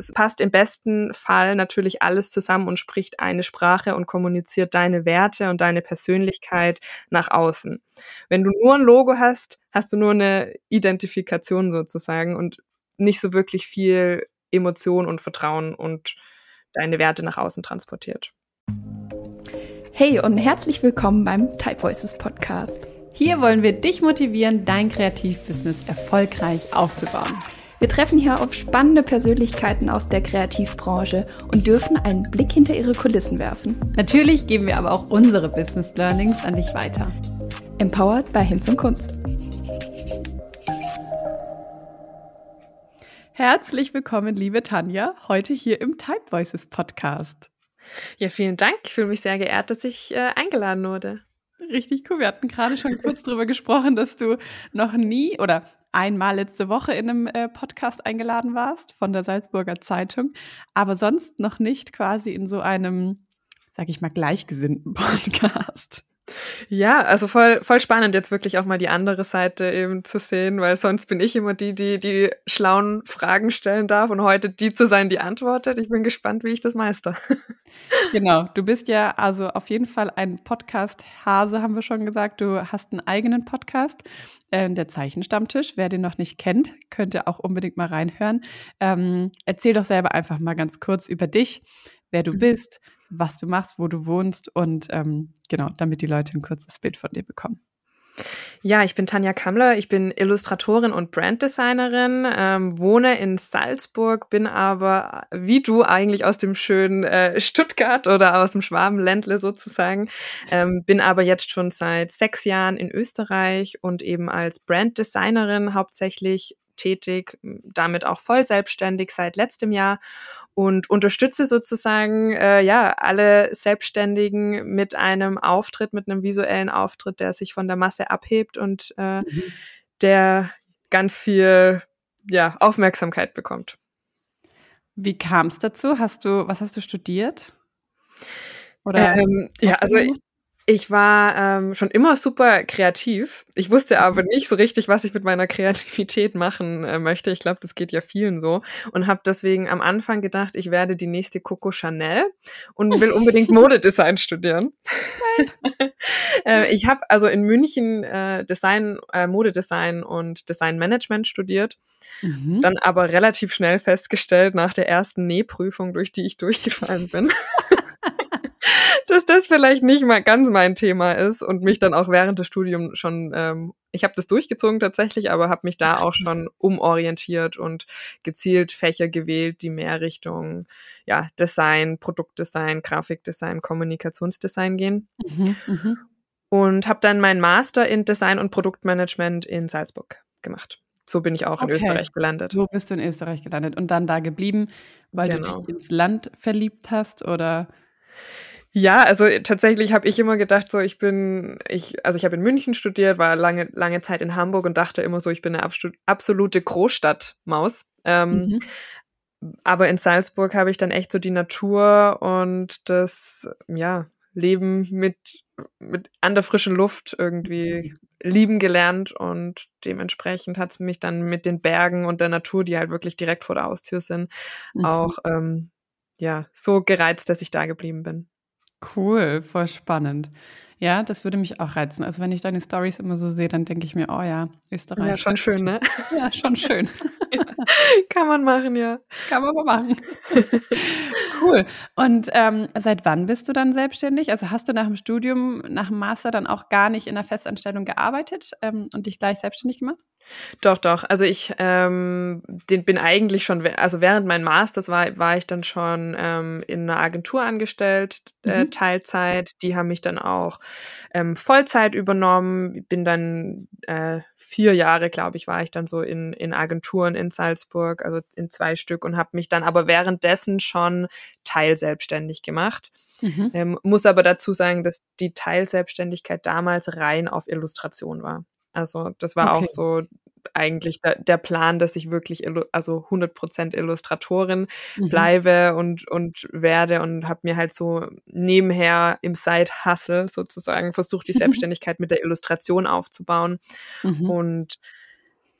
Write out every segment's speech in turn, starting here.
es passt im besten Fall natürlich alles zusammen und spricht eine Sprache und kommuniziert deine Werte und deine Persönlichkeit nach außen. Wenn du nur ein Logo hast, hast du nur eine Identifikation sozusagen und nicht so wirklich viel Emotion und Vertrauen und deine Werte nach außen transportiert. Hey und herzlich willkommen beim Type Voices Podcast. Hier wollen wir dich motivieren, dein Kreativbusiness erfolgreich aufzubauen. Wir treffen hier auf spannende Persönlichkeiten aus der Kreativbranche und dürfen einen Blick hinter ihre Kulissen werfen. Natürlich geben wir aber auch unsere Business Learnings an dich weiter. Empowered bei Hinz und Kunst. Herzlich willkommen, liebe Tanja, heute hier im Type Voices Podcast. Ja, vielen Dank. Ich fühle mich sehr geehrt, dass ich äh, eingeladen wurde. Richtig cool. Wir hatten gerade schon kurz darüber gesprochen, dass du noch nie oder einmal letzte Woche in einem äh, Podcast eingeladen warst von der Salzburger Zeitung, aber sonst noch nicht quasi in so einem, sag ich mal, gleichgesinnten Podcast. Ja, also voll, voll spannend, jetzt wirklich auch mal die andere Seite eben zu sehen, weil sonst bin ich immer die, die die schlauen Fragen stellen darf und heute die zu sein, die antwortet. Ich bin gespannt, wie ich das meister. Genau, du bist ja also auf jeden Fall ein Podcast-Hase, haben wir schon gesagt. Du hast einen eigenen Podcast, äh, der Zeichenstammtisch. Wer den noch nicht kennt, könnte auch unbedingt mal reinhören. Ähm, erzähl doch selber einfach mal ganz kurz über dich, wer du mhm. bist, was du machst, wo du wohnst und ähm, genau, damit die Leute ein kurzes Bild von dir bekommen. Ja, ich bin Tanja Kammler, ich bin Illustratorin und Branddesignerin, ähm, wohne in Salzburg, bin aber wie du eigentlich aus dem schönen äh, Stuttgart oder aus dem Schwabenländle sozusagen, ähm, bin aber jetzt schon seit sechs Jahren in Österreich und eben als Branddesignerin hauptsächlich tätig, damit auch voll selbstständig seit letztem Jahr und unterstütze sozusagen äh, ja alle Selbstständigen mit einem Auftritt, mit einem visuellen Auftritt, der sich von der Masse abhebt und äh, mhm. der ganz viel ja Aufmerksamkeit bekommt. Wie kam es dazu? Hast du was hast du studiert? Oder ähm, ja, also ich war ähm, schon immer super kreativ. Ich wusste aber nicht so richtig, was ich mit meiner Kreativität machen äh, möchte. Ich glaube, das geht ja vielen so. Und habe deswegen am Anfang gedacht, ich werde die nächste Coco Chanel und will unbedingt Modedesign studieren. äh, ich habe also in München äh, Design, äh, Modedesign und Designmanagement studiert. Mhm. Dann aber relativ schnell festgestellt nach der ersten Nähprüfung, durch die ich durchgefallen bin. dass das vielleicht nicht mal ganz mein Thema ist und mich dann auch während des Studiums schon, ähm, ich habe das durchgezogen tatsächlich, aber habe mich da auch schon umorientiert und gezielt Fächer gewählt, die mehr Richtung ja, Design, Produktdesign, Grafikdesign, Kommunikationsdesign gehen. Mhm, mh. Und habe dann meinen Master in Design und Produktmanagement in Salzburg gemacht. So bin ich auch okay. in Österreich gelandet. So bist du in Österreich gelandet und dann da geblieben, weil genau. du dich ins Land verliebt hast oder? Ja, also tatsächlich habe ich immer gedacht, so ich bin, ich, also ich habe in München studiert, war lange, lange Zeit in Hamburg und dachte immer so, ich bin eine absolute Großstadtmaus. Ähm, mhm. Aber in Salzburg habe ich dann echt so die Natur und das, ja, Leben mit, mit an der frischen Luft irgendwie lieben gelernt und dementsprechend hat es mich dann mit den Bergen und der Natur, die halt wirklich direkt vor der Haustür sind, mhm. auch ähm, ja so gereizt, dass ich da geblieben bin. Cool, voll spannend. Ja, das würde mich auch reizen. Also wenn ich deine Stories immer so sehe, dann denke ich mir, oh ja, Österreich. Ja, schon schön, ne? Ja, schon schön. ja, kann man machen, ja. Kann man mal machen. cool. Und ähm, seit wann bist du dann selbstständig? Also hast du nach dem Studium, nach dem Master dann auch gar nicht in der Festanstellung gearbeitet ähm, und dich gleich selbstständig gemacht? Doch, doch. Also ich ähm, den bin eigentlich schon, also während mein Masters war, war ich dann schon ähm, in einer Agentur angestellt, äh, mhm. Teilzeit. Die haben mich dann auch ähm, Vollzeit übernommen. Bin dann äh, vier Jahre, glaube ich, war ich dann so in, in Agenturen in Salzburg, also in zwei Stück und habe mich dann aber währenddessen schon teilselbstständig gemacht. Mhm. Ähm, muss aber dazu sagen, dass die Teilselbstständigkeit damals rein auf Illustration war. Also das war okay. auch so eigentlich der, der, Plan, dass ich wirklich also 100% Illustratorin mhm. bleibe und und werde und habe mir halt so nebenher im Side-Hustle sozusagen versucht, die Selbstständigkeit mit der Illustration aufzubauen mhm. und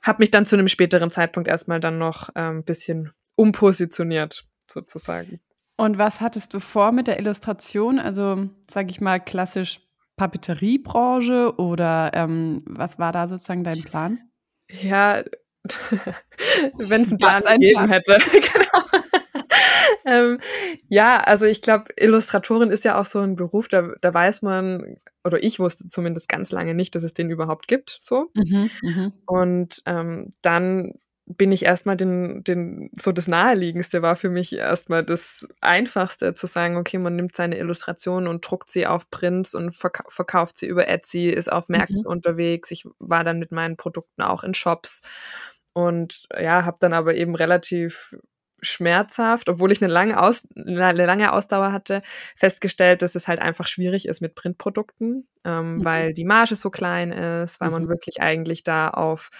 habe mich dann zu einem späteren Zeitpunkt erstmal dann noch ein ähm, bisschen umpositioniert, sozusagen. Und was hattest du vor mit der Illustration? Also, sage ich mal, klassisch Papeteriebranche oder ähm, was war da sozusagen dein Plan? Ja, wenn es einen Plan gegeben hätte. genau. ähm, ja, also ich glaube, Illustratorin ist ja auch so ein Beruf, da, da weiß man, oder ich wusste zumindest ganz lange nicht, dass es den überhaupt gibt. So. Mhm, mh. Und ähm, dann bin ich erstmal den, den, so das Naheliegendste war für mich erstmal das Einfachste zu sagen, okay, man nimmt seine Illustrationen und druckt sie auf Prints und verka verkauft sie über Etsy, ist auf Märkten mhm. unterwegs. Ich war dann mit meinen Produkten auch in Shops und ja, habe dann aber eben relativ schmerzhaft, obwohl ich eine lange, Aus eine lange Ausdauer hatte, festgestellt, dass es halt einfach schwierig ist mit Printprodukten, ähm, mhm. weil die Marge so klein ist, weil mhm. man wirklich eigentlich da auf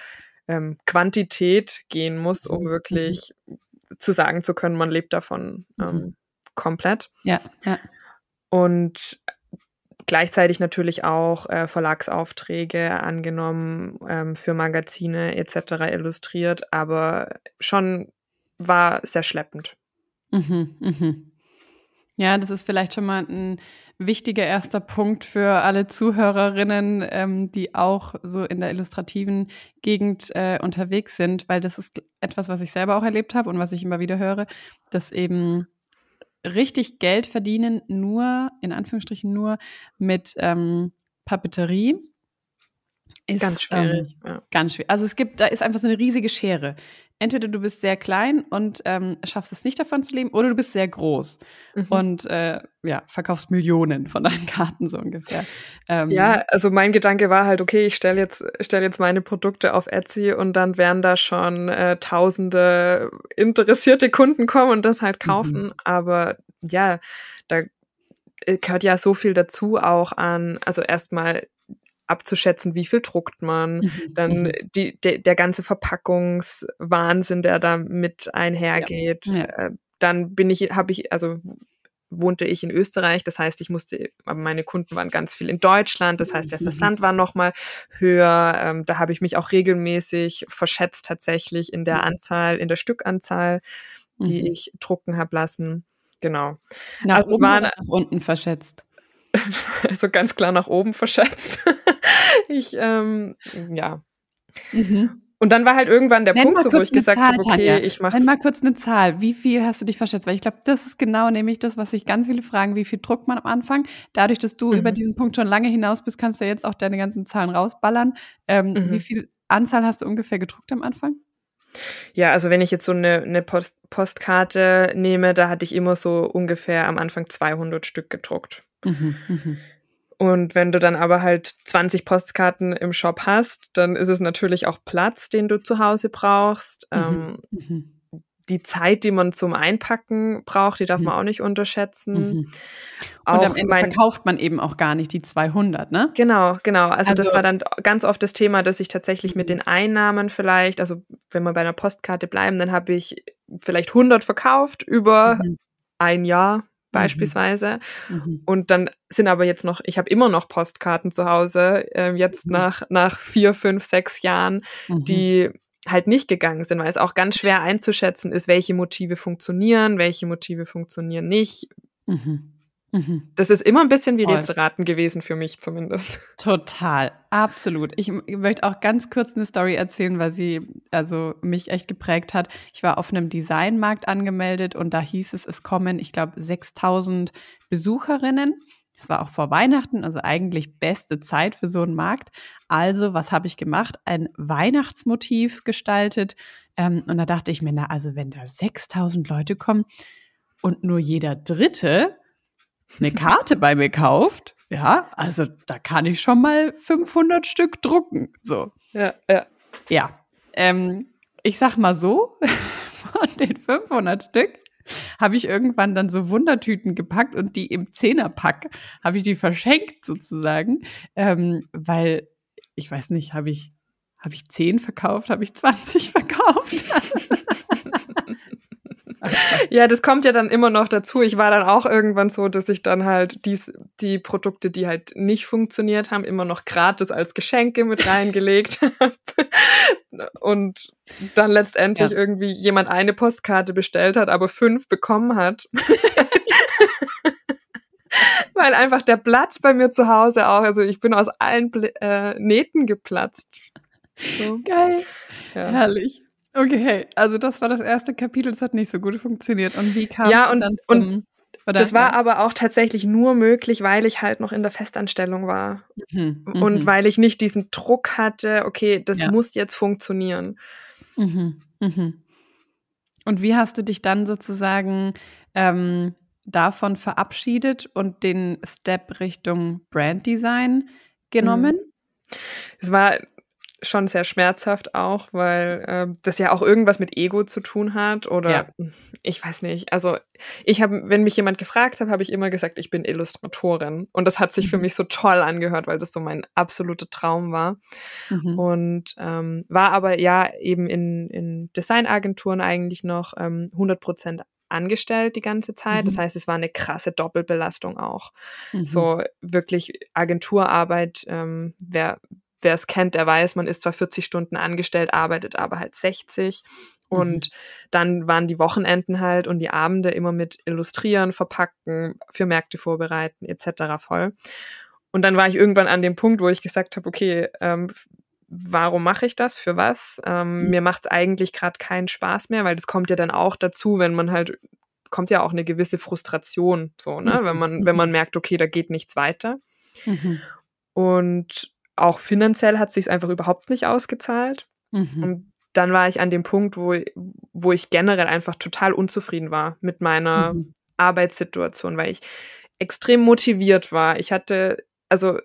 ähm, Quantität gehen muss, um mhm. wirklich mhm. zu sagen zu können, man lebt davon mhm. ähm, komplett. Ja, ja. Und gleichzeitig natürlich auch äh, Verlagsaufträge angenommen, ähm, für Magazine etc. illustriert, aber schon war sehr schleppend. Mhm, mhm. Ja, das ist vielleicht schon mal ein wichtiger erster Punkt für alle Zuhörerinnen, ähm, die auch so in der illustrativen Gegend äh, unterwegs sind, weil das ist etwas, was ich selber auch erlebt habe und was ich immer wieder höre, dass eben richtig Geld verdienen nur, in Anführungsstrichen nur, mit ähm, Papeterie. Ist, ganz schwierig. Ähm, ja. Ganz schwierig. Also es gibt, da ist einfach so eine riesige Schere entweder du bist sehr klein und ähm, schaffst es nicht davon zu leben, oder du bist sehr groß mhm. und äh, ja, verkaufst Millionen von deinen Karten so ungefähr. Ähm, ja, also mein Gedanke war halt, okay, ich stelle jetzt, stell jetzt meine Produkte auf Etsy und dann werden da schon äh, tausende interessierte Kunden kommen und das halt kaufen. Mhm. Aber ja, da äh, gehört ja so viel dazu auch an, also erstmal abzuschätzen, wie viel druckt man, mhm. dann mhm. die, de, der ganze Verpackungswahnsinn, der da mit einhergeht. Ja. Ja. Äh, dann bin ich, habe ich, also wohnte ich in Österreich, das heißt, ich musste, aber meine Kunden waren ganz viel in Deutschland, das heißt, der mhm. Versand war nochmal höher. Ähm, da habe ich mich auch regelmäßig verschätzt tatsächlich in der mhm. Anzahl, in der Stückanzahl, die mhm. ich drucken habe lassen. Genau. Nach also oben war, nach unten verschätzt. also ganz klar nach oben verschätzt. ich, ähm, ja. Mhm. Und dann war halt irgendwann der Nenn Punkt, so, wo ich gesagt habe, okay, Tanja. ich mache. Nenn mal kurz eine Zahl. Wie viel hast du dich verschätzt? Weil ich glaube, das ist genau nämlich das, was sich ganz viele fragen. Wie viel druckt man am Anfang? Dadurch, dass du mhm. über diesen Punkt schon lange hinaus bist, kannst du jetzt auch deine ganzen Zahlen rausballern. Ähm, mhm. Wie viel Anzahl hast du ungefähr gedruckt am Anfang? Ja, also wenn ich jetzt so eine, eine Post Postkarte nehme, da hatte ich immer so ungefähr am Anfang 200 Stück gedruckt. Mhm, mh. Und wenn du dann aber halt 20 Postkarten im Shop hast, dann ist es natürlich auch Platz, den du zu Hause brauchst. Mhm. Ähm, mhm. Die Zeit, die man zum Einpacken braucht, die darf mhm. man auch nicht unterschätzen. Mhm. Auch Und am Ende mein, verkauft man eben auch gar nicht die 200, ne? Genau, genau. Also, also, das war dann ganz oft das Thema, dass ich tatsächlich mit mhm. den Einnahmen vielleicht, also wenn wir bei einer Postkarte bleiben, dann habe ich vielleicht 100 verkauft über ein Jahr. Beispielsweise. Mhm. Und dann sind aber jetzt noch, ich habe immer noch Postkarten zu Hause, äh, jetzt mhm. nach, nach vier, fünf, sechs Jahren, mhm. die halt nicht gegangen sind, weil es auch ganz schwer einzuschätzen ist, welche Motive funktionieren, welche Motive funktionieren nicht. Mhm. Mhm. Das ist immer ein bisschen wie Voll. Rätselraten gewesen für mich zumindest. Total, absolut. Ich möchte auch ganz kurz eine Story erzählen, weil sie also mich echt geprägt hat. Ich war auf einem Designmarkt angemeldet und da hieß es, es kommen, ich glaube, 6000 Besucherinnen. Das war auch vor Weihnachten, also eigentlich beste Zeit für so einen Markt. Also, was habe ich gemacht? Ein Weihnachtsmotiv gestaltet. Ähm, und da dachte ich mir, na, also wenn da 6000 Leute kommen und nur jeder Dritte eine Karte bei mir kauft, ja, also da kann ich schon mal 500 Stück drucken. So. Ja, ja. Ja. Ähm, ich sag mal so, von den 500 Stück habe ich irgendwann dann so Wundertüten gepackt und die im Zehnerpack habe ich die verschenkt sozusagen, ähm, weil ich weiß nicht, habe ich habe ich 10 verkauft, habe ich 20 verkauft. ja, das kommt ja dann immer noch dazu. Ich war dann auch irgendwann so, dass ich dann halt dies, die Produkte, die halt nicht funktioniert haben, immer noch gratis als Geschenke mit reingelegt habe. Und dann letztendlich ja. irgendwie jemand eine Postkarte bestellt hat, aber fünf bekommen hat. Weil einfach der Platz bei mir zu Hause auch, also ich bin aus allen äh, Nähten geplatzt. So. Geil. Ja. Herrlich. Okay, also das war das erste Kapitel, das hat nicht so gut funktioniert. Und wie kam ja, und, dann zum, und oder? Das war aber auch tatsächlich nur möglich, weil ich halt noch in der Festanstellung war. Mhm, und mhm. weil ich nicht diesen Druck hatte, okay, das ja. muss jetzt funktionieren. Mhm, mhm. Und wie hast du dich dann sozusagen ähm, davon verabschiedet und den Step Richtung Branddesign genommen? Mhm. Es war schon sehr schmerzhaft auch, weil äh, das ja auch irgendwas mit Ego zu tun hat oder ja. ich weiß nicht. Also ich habe, wenn mich jemand gefragt hat, habe ich immer gesagt, ich bin Illustratorin und das hat sich mhm. für mich so toll angehört, weil das so mein absoluter Traum war mhm. und ähm, war aber ja eben in, in Designagenturen eigentlich noch ähm, 100 Prozent angestellt die ganze Zeit. Mhm. Das heißt, es war eine krasse Doppelbelastung auch. Mhm. So wirklich Agenturarbeit, ähm, wer wer es kennt, der weiß, man ist zwar 40 Stunden angestellt, arbeitet aber halt 60. Und mhm. dann waren die Wochenenden halt und die Abende immer mit Illustrieren, Verpacken, für Märkte vorbereiten etc. voll. Und dann war ich irgendwann an dem Punkt, wo ich gesagt habe, okay, ähm, warum mache ich das? Für was? Ähm, mhm. Mir macht es eigentlich gerade keinen Spaß mehr, weil das kommt ja dann auch dazu, wenn man halt kommt ja auch eine gewisse Frustration, so, ne? Mhm. Wenn man, wenn man merkt, okay, da geht nichts weiter. Mhm. Und auch finanziell hat sich einfach überhaupt nicht ausgezahlt. Mhm. Und dann war ich an dem Punkt, wo, wo ich generell einfach total unzufrieden war mit meiner mhm. Arbeitssituation, weil ich extrem motiviert war. Ich hatte also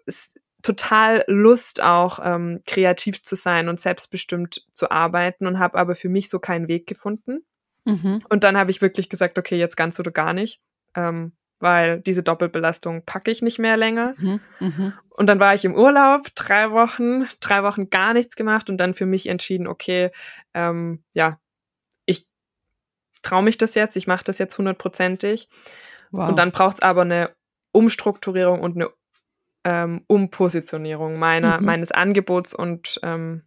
total Lust auch ähm, kreativ zu sein und selbstbestimmt zu arbeiten und habe aber für mich so keinen Weg gefunden. Mhm. Und dann habe ich wirklich gesagt, okay, jetzt ganz oder gar nicht. Ähm, weil diese Doppelbelastung packe ich nicht mehr länger. Mhm, mh. Und dann war ich im Urlaub, drei Wochen, drei Wochen gar nichts gemacht und dann für mich entschieden, okay, ähm, ja, ich traue mich das jetzt, ich mache das jetzt hundertprozentig. Wow. Und dann braucht es aber eine Umstrukturierung und eine ähm, Umpositionierung meiner, mhm. meines Angebots und ähm,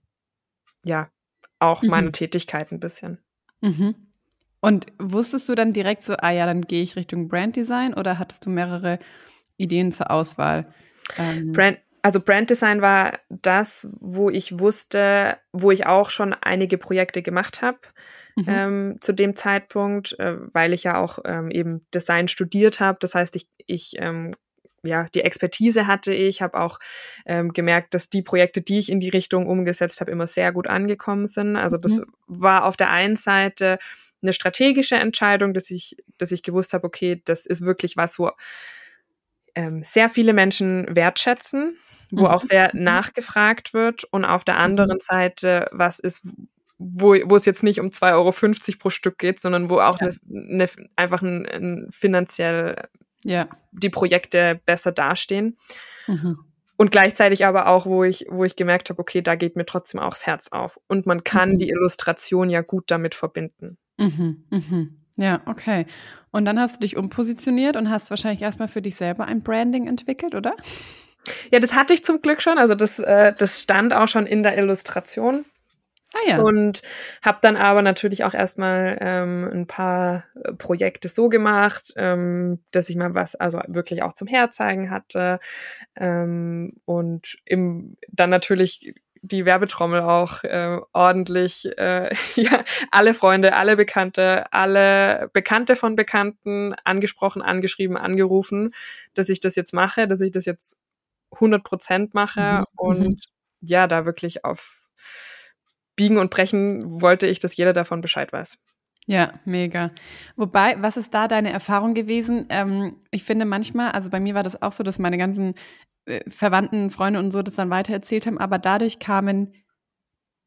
ja, auch mhm. meiner Tätigkeit ein bisschen. Mhm. Und wusstest du dann direkt so, ah ja, dann gehe ich Richtung Branddesign oder hattest du mehrere Ideen zur Auswahl? Ähm Brand, also Branddesign war das, wo ich wusste, wo ich auch schon einige Projekte gemacht habe. Mhm. Ähm, zu dem Zeitpunkt, äh, weil ich ja auch ähm, eben Design studiert habe. Das heißt, ich, ich ähm, ja, die Expertise hatte ich, habe auch ähm, gemerkt, dass die Projekte, die ich in die Richtung umgesetzt habe, immer sehr gut angekommen sind. Also das mhm. war auf der einen Seite eine strategische Entscheidung, dass ich, dass ich gewusst habe, okay, das ist wirklich was, wo ähm, sehr viele Menschen wertschätzen, wo mhm. auch sehr mhm. nachgefragt wird und auf der anderen mhm. Seite was ist, wo, wo es jetzt nicht um 2,50 Euro pro Stück geht, sondern wo auch ja. eine, eine, einfach ein, ein finanziell ja. die Projekte besser dastehen. Mhm. Und gleichzeitig aber auch, wo ich, wo ich gemerkt habe, okay, da geht mir trotzdem auch das Herz auf. Und man kann mhm. die Illustration ja gut damit verbinden. Mhm, mhm. Ja, okay. Und dann hast du dich umpositioniert und hast wahrscheinlich erstmal für dich selber ein Branding entwickelt, oder? Ja, das hatte ich zum Glück schon. Also das, äh, das stand auch schon in der Illustration. Ah, ja. Und habe dann aber natürlich auch erstmal ähm, ein paar äh, Projekte so gemacht, ähm, dass ich mal was, also wirklich auch zum Herzeigen hatte. Ähm, und im, dann natürlich die Werbetrommel auch äh, ordentlich, äh, ja, alle Freunde, alle Bekannte, alle Bekannte von Bekannten angesprochen, angeschrieben, angerufen, dass ich das jetzt mache, dass ich das jetzt 100 Prozent mache mhm. und mhm. ja, da wirklich auf Biegen und Brechen wollte ich, dass jeder davon Bescheid weiß. Ja, mega. Wobei, was ist da deine Erfahrung gewesen? Ähm, ich finde manchmal, also bei mir war das auch so, dass meine ganzen Verwandten, Freunde und so das dann weitererzählt haben, aber dadurch kamen,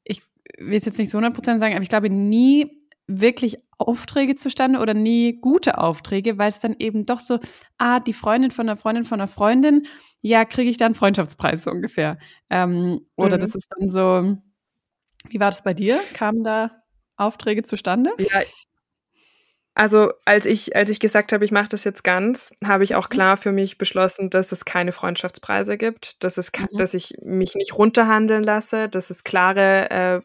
ich will es jetzt nicht so 100% sagen, aber ich glaube nie wirklich Aufträge zustande oder nie gute Aufträge, weil es dann eben doch so, ah, die Freundin von einer Freundin von einer Freundin, ja, kriege ich dann Freundschaftspreis so ungefähr. Ähm, oder mhm. das ist dann so, wie war das bei dir? Kamen da Aufträge zustande? Ja, Also als ich, als ich gesagt habe, ich mache das jetzt ganz, habe ich auch mhm. klar für mich beschlossen, dass es keine Freundschaftspreise gibt, dass, es, mhm. dass ich mich nicht runterhandeln lasse, dass es klare äh,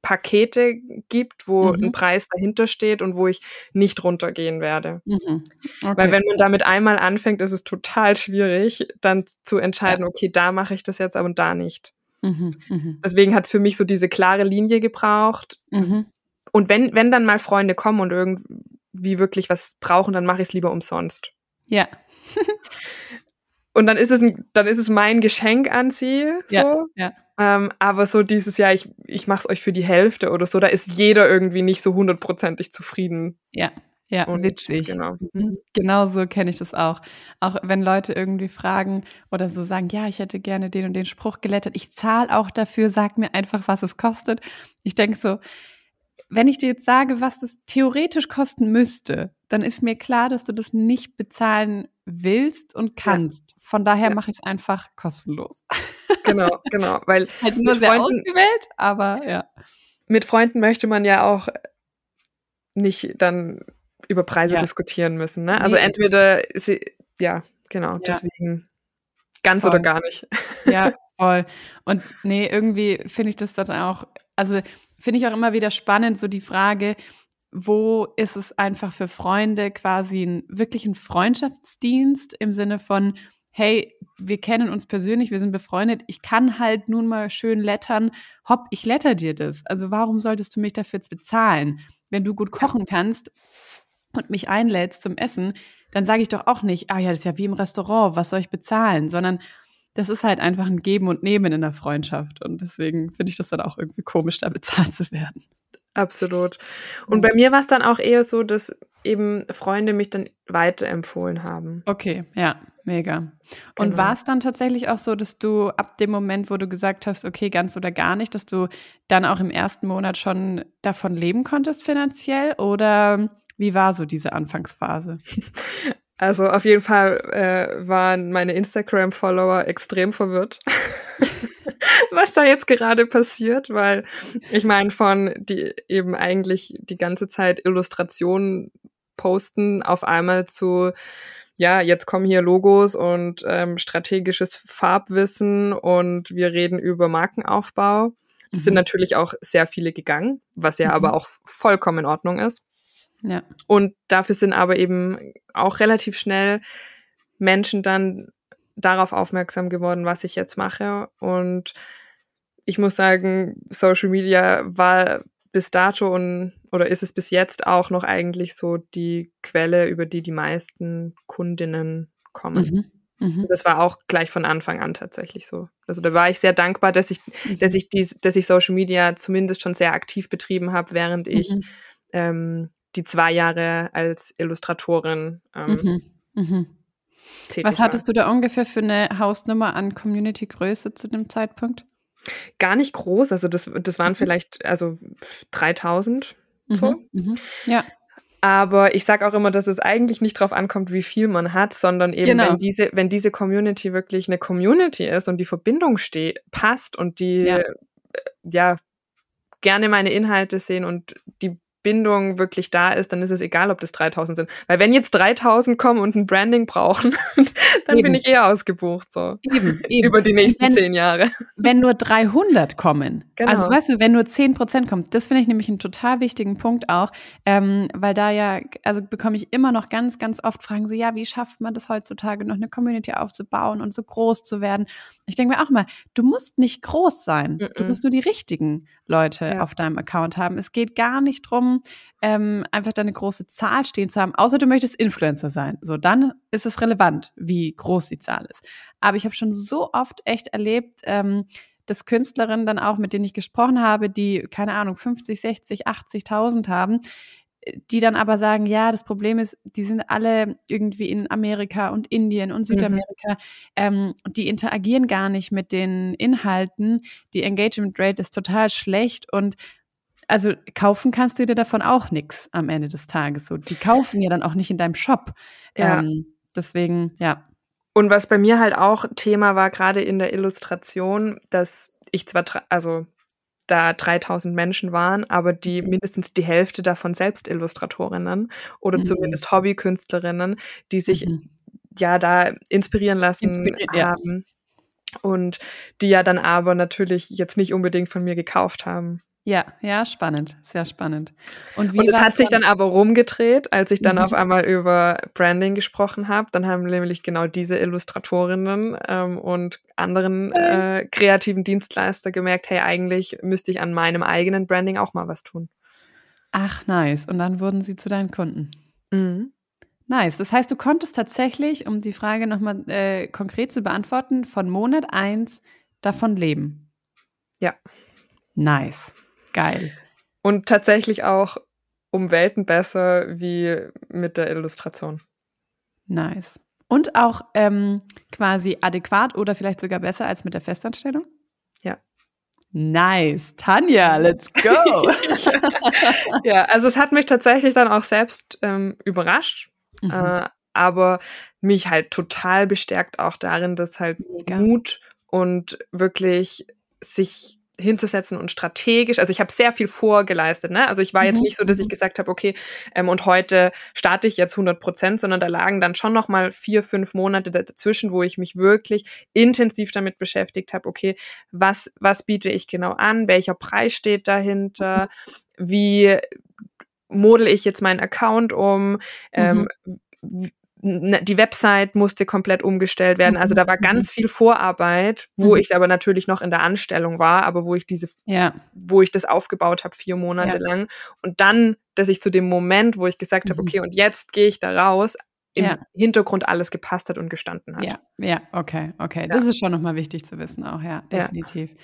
Pakete gibt, wo mhm. ein Preis dahinter steht und wo ich nicht runtergehen werde. Mhm. Okay. Weil wenn man damit einmal anfängt, ist es total schwierig, dann zu entscheiden, ja. okay, da mache ich das jetzt, aber da nicht. Mhm. mhm. Deswegen hat es für mich so diese klare Linie gebraucht. Und wenn, wenn dann mal Freunde kommen und irgendwie wirklich was brauchen, dann mache ich es lieber umsonst. Ja. und dann ist es dann ist es mein Geschenk an sie. So. Ja, ja. Ähm, aber so dieses Jahr, ich, ich mache es euch für die Hälfte oder so, da ist jeder irgendwie nicht so hundertprozentig zufrieden. Ja. Ja, und witzig. Genau, mhm. genau so kenne ich das auch. Auch wenn Leute irgendwie fragen oder so sagen, ja, ich hätte gerne den und den Spruch gelettet, ich zahle auch dafür, sag mir einfach, was es kostet. Ich denke so, wenn ich dir jetzt sage, was das theoretisch kosten müsste, dann ist mir klar, dass du das nicht bezahlen willst und kannst. Ja. Von daher ja. mache ich es einfach kostenlos. Genau, genau, weil halt nur sehr Freunden, ausgewählt, aber ja. Mit Freunden möchte man ja auch nicht dann über Preise ja. diskutieren müssen. Ne? Also nee. entweder sie, ja, genau, deswegen ganz voll. oder gar nicht. Ja, voll. Und nee, irgendwie finde ich das dann auch, also finde ich auch immer wieder spannend, so die Frage, wo ist es einfach für Freunde quasi ein wirklichen Freundschaftsdienst im Sinne von, hey, wir kennen uns persönlich, wir sind befreundet, ich kann halt nun mal schön lettern, hopp, ich letter dir das. Also warum solltest du mich dafür jetzt bezahlen? Wenn du gut kochen kannst und mich einlädst zum Essen, dann sage ich doch auch nicht, ah ja, das ist ja wie im Restaurant, was soll ich bezahlen? Sondern das ist halt einfach ein Geben und Nehmen in der Freundschaft. Und deswegen finde ich das dann auch irgendwie komisch, da bezahlt zu werden. Absolut. Und bei mir war es dann auch eher so, dass eben Freunde mich dann weiterempfohlen haben. Okay, ja, mega. Und genau. war es dann tatsächlich auch so, dass du ab dem Moment, wo du gesagt hast, okay, ganz oder gar nicht, dass du dann auch im ersten Monat schon davon leben konntest finanziell? Oder wie war so diese Anfangsphase? Also auf jeden Fall äh, waren meine Instagram-Follower extrem verwirrt. was da jetzt gerade passiert, weil ich meine, von die eben eigentlich die ganze Zeit Illustrationen posten auf einmal zu ja, jetzt kommen hier Logos und ähm, strategisches Farbwissen und wir reden über Markenaufbau. Das mhm. sind natürlich auch sehr viele gegangen, was ja mhm. aber auch vollkommen in Ordnung ist. Ja. Und dafür sind aber eben auch relativ schnell Menschen dann darauf aufmerksam geworden, was ich jetzt mache. Und ich muss sagen, Social Media war bis dato und oder ist es bis jetzt auch noch eigentlich so die Quelle, über die die meisten Kundinnen kommen. Mhm. Mhm. Das war auch gleich von Anfang an tatsächlich so. Also da war ich sehr dankbar, dass ich, mhm. dass ich dies, dass ich Social Media zumindest schon sehr aktiv betrieben habe, während ich mhm. ähm, die zwei Jahre als Illustratorin ähm, mhm. Mhm. Was hattest war. du da ungefähr für eine Hausnummer an Community-Größe zu dem Zeitpunkt? Gar nicht groß, also das, das waren mhm. vielleicht also 3000 so. Mhm, mhm. Ja. Aber ich sage auch immer, dass es eigentlich nicht darauf ankommt, wie viel man hat, sondern eben, genau. wenn diese, wenn diese Community wirklich eine Community ist und die Verbindung steht, passt und die ja. Äh, ja gerne meine Inhalte sehen und die Bindung wirklich da ist, dann ist es egal, ob das 3000 sind. Weil wenn jetzt 3000 kommen und ein Branding brauchen, dann eben. bin ich eher ausgebucht, so. Eben, eben. Über die nächsten wenn, zehn Jahre. Wenn nur 300 kommen. Genau. Also, weißt du, wenn nur 10 Prozent kommen, das finde ich nämlich einen total wichtigen Punkt auch, ähm, weil da ja, also bekomme ich immer noch ganz, ganz oft Fragen so, ja, wie schafft man das heutzutage noch eine Community aufzubauen und so groß zu werden? Ich denke mir auch mal, du musst nicht groß sein. Mm -mm. Du musst nur die richtigen Leute ja. auf deinem Account haben. Es geht gar nicht drum, ähm, einfach da eine große Zahl stehen zu haben, außer du möchtest Influencer sein. So, dann ist es relevant, wie groß die Zahl ist. Aber ich habe schon so oft echt erlebt, ähm, dass Künstlerinnen dann auch, mit denen ich gesprochen habe, die, keine Ahnung, 50, 60, 80.000 haben, die dann aber sagen, ja, das Problem ist, die sind alle irgendwie in Amerika und Indien und. Südamerika, mhm. ähm, die interagieren gar nicht mit den Inhalten, die Engagement Rate ist total schlecht und also kaufen kannst du dir davon auch nichts am Ende des Tages. So, die kaufen ja dann auch nicht in deinem Shop. Ja. Ähm, deswegen, ja. Und was bei mir halt auch Thema war, gerade in der Illustration, dass ich zwar, also da 3000 Menschen waren, aber die mhm. mindestens die Hälfte davon selbst Illustratorinnen oder mhm. zumindest Hobbykünstlerinnen, die sich mhm. ja da inspirieren lassen Inspiriert, haben ja. und die ja dann aber natürlich jetzt nicht unbedingt von mir gekauft haben. Ja, ja, spannend, sehr spannend. Und, wie und es hat sich dann aber rumgedreht, als ich dann mhm. auf einmal über Branding gesprochen habe. Dann haben nämlich genau diese Illustratorinnen ähm, und anderen äh, kreativen Dienstleister gemerkt, hey, eigentlich müsste ich an meinem eigenen Branding auch mal was tun. Ach, nice. Und dann wurden sie zu deinen Kunden. Mhm. Nice. Das heißt, du konntest tatsächlich, um die Frage nochmal äh, konkret zu beantworten, von Monat eins davon leben. Ja. Nice. Geil. Und tatsächlich auch um Welten besser wie mit der Illustration. Nice. Und auch ähm, quasi adäquat oder vielleicht sogar besser als mit der Festanstellung? Ja. Nice. Tanja, let's go. ja, also es hat mich tatsächlich dann auch selbst ähm, überrascht, mhm. äh, aber mich halt total bestärkt auch darin, dass halt Mega. Mut und wirklich sich hinzusetzen und strategisch, also ich habe sehr viel vorgeleistet, ne? Also ich war jetzt mhm. nicht so, dass ich mhm. gesagt habe, okay, ähm, und heute starte ich jetzt 100 Prozent, sondern da lagen dann schon noch mal vier, fünf Monate dazwischen, wo ich mich wirklich intensiv damit beschäftigt habe, okay, was, was biete ich genau an, welcher Preis steht dahinter, mhm. wie model ich jetzt meinen Account um, ähm, mhm die Website musste komplett umgestellt werden. Also da war ganz mhm. viel Vorarbeit, wo mhm. ich aber natürlich noch in der Anstellung war, aber wo ich diese, ja. wo ich das aufgebaut habe, vier Monate ja. lang. Und dann, dass ich zu dem Moment, wo ich gesagt mhm. habe, okay, und jetzt gehe ich da raus, im ja. Hintergrund alles gepasst hat und gestanden hat. Ja, ja, okay, okay. Das ist schon nochmal wichtig zu wissen auch, ja, definitiv.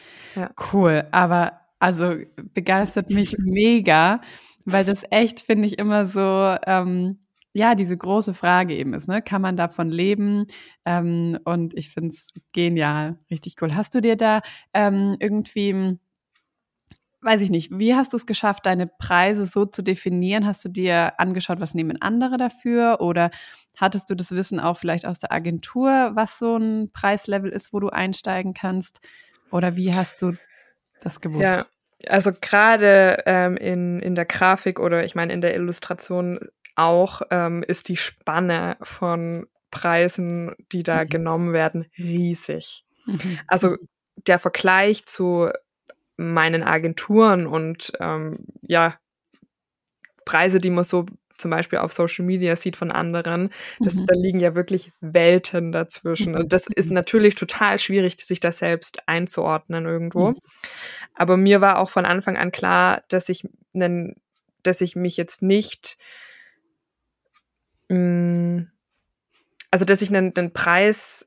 Cool, aber also begeistert mich mega, weil das echt, finde ich, immer so, ähm, ja, diese große Frage eben ist, ne? Kann man davon leben? Ähm, und ich finde es genial, richtig cool. Hast du dir da ähm, irgendwie, weiß ich nicht, wie hast du es geschafft, deine Preise so zu definieren? Hast du dir angeschaut, was nehmen andere dafür? Oder hattest du das Wissen auch vielleicht aus der Agentur, was so ein Preislevel ist, wo du einsteigen kannst? Oder wie hast du das gewusst? Ja. Also gerade ähm, in, in der Grafik oder ich meine in der Illustration auch ähm, ist die Spanne von Preisen, die da mhm. genommen werden, riesig. Mhm. Also der Vergleich zu meinen Agenturen und ähm, ja, Preise, die man so zum Beispiel auf Social Media sieht von anderen, das, mhm. da liegen ja wirklich Welten dazwischen. Und das ist mhm. natürlich total schwierig, sich da selbst einzuordnen irgendwo. Mhm. Aber mir war auch von Anfang an klar, dass ich, dass ich mich jetzt nicht. Also dass ich einen, einen Preis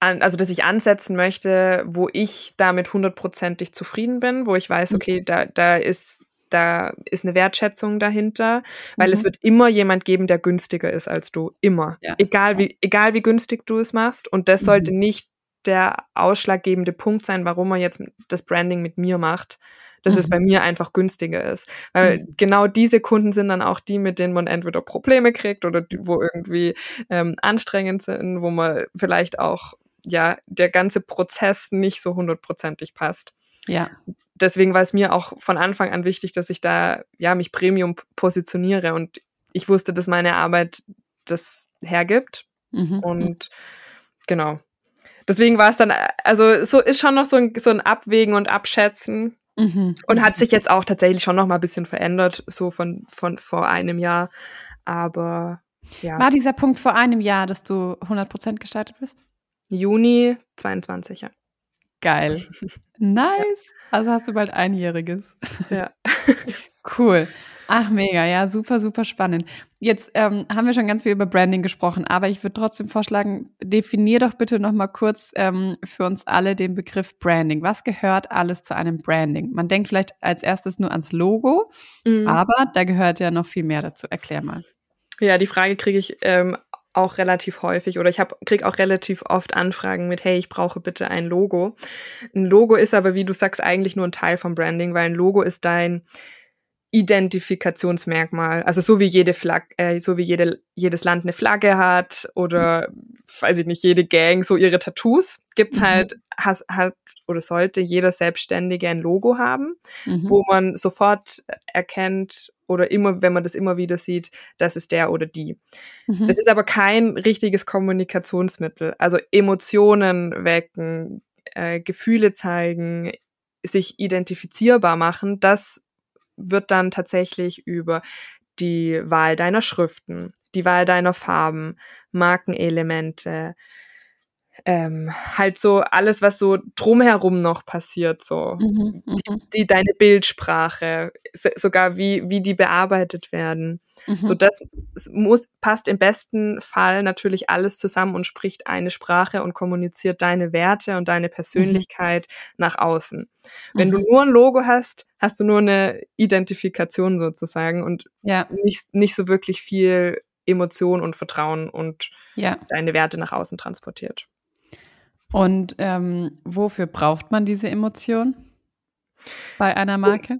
an, also dass ich ansetzen möchte, wo ich damit hundertprozentig zufrieden bin, wo ich weiß, okay, da, da ist da ist eine Wertschätzung dahinter, weil mhm. es wird immer jemand geben, der günstiger ist als du. Immer. Ja. Egal wie, egal wie günstig du es machst. Und das mhm. sollte nicht der ausschlaggebende Punkt sein, warum man jetzt das Branding mit mir macht, dass mhm. es bei mir einfach günstiger ist. Weil mhm. genau diese Kunden sind dann auch die, mit denen man entweder Probleme kriegt oder die, wo irgendwie ähm, anstrengend sind, wo man vielleicht auch ja der ganze Prozess nicht so hundertprozentig passt. Ja. Deswegen war es mir auch von Anfang an wichtig, dass ich da ja mich Premium positioniere und ich wusste, dass meine Arbeit das hergibt mhm. und genau. Deswegen war es dann, also so ist schon noch so ein, so ein Abwägen und Abschätzen, Mhm. Und hat sich jetzt auch tatsächlich schon noch mal ein bisschen verändert, so von, von vor einem Jahr. Aber ja. War dieser Punkt vor einem Jahr, dass du 100% gestartet bist? Juni 22, ja. Geil. Nice. Ja. Also hast du bald einjähriges. Ja. cool. Ach, mega, ja, super, super spannend. Jetzt ähm, haben wir schon ganz viel über Branding gesprochen, aber ich würde trotzdem vorschlagen, definier doch bitte nochmal kurz ähm, für uns alle den Begriff Branding. Was gehört alles zu einem Branding? Man denkt vielleicht als erstes nur ans Logo, mhm. aber da gehört ja noch viel mehr dazu. Erklär mal. Ja, die Frage kriege ich ähm, auch relativ häufig oder ich habe krieg auch relativ oft Anfragen mit hey ich brauche bitte ein Logo ein Logo ist aber wie du sagst eigentlich nur ein Teil vom Branding weil ein Logo ist dein Identifikationsmerkmal. Also so wie jede Flagge, äh, so wie jede, jedes Land eine Flagge hat oder weiß ich nicht, jede Gang so ihre Tattoos, gibt's mhm. halt, has, hat oder sollte jeder Selbstständige ein Logo haben, mhm. wo man sofort erkennt oder immer, wenn man das immer wieder sieht, das ist der oder die. Mhm. Das ist aber kein richtiges Kommunikationsmittel. Also Emotionen wecken, äh, Gefühle zeigen, sich identifizierbar machen, das wird dann tatsächlich über die Wahl deiner Schriften, die Wahl deiner Farben, Markenelemente, ähm, halt so alles, was so drumherum noch passiert, so mhm, die, mhm. die, deine Bildsprache, sogar wie wie die bearbeitet werden, mhm. so das muss passt im besten Fall natürlich alles zusammen und spricht eine Sprache und kommuniziert deine Werte und deine mhm. Persönlichkeit nach außen. Wenn du mhm. nur ein Logo hast, hast du nur eine Identifikation sozusagen und ja. nicht nicht so wirklich viel Emotion und Vertrauen und ja. deine Werte nach außen transportiert. Und ähm, wofür braucht man diese Emotion bei einer Marke?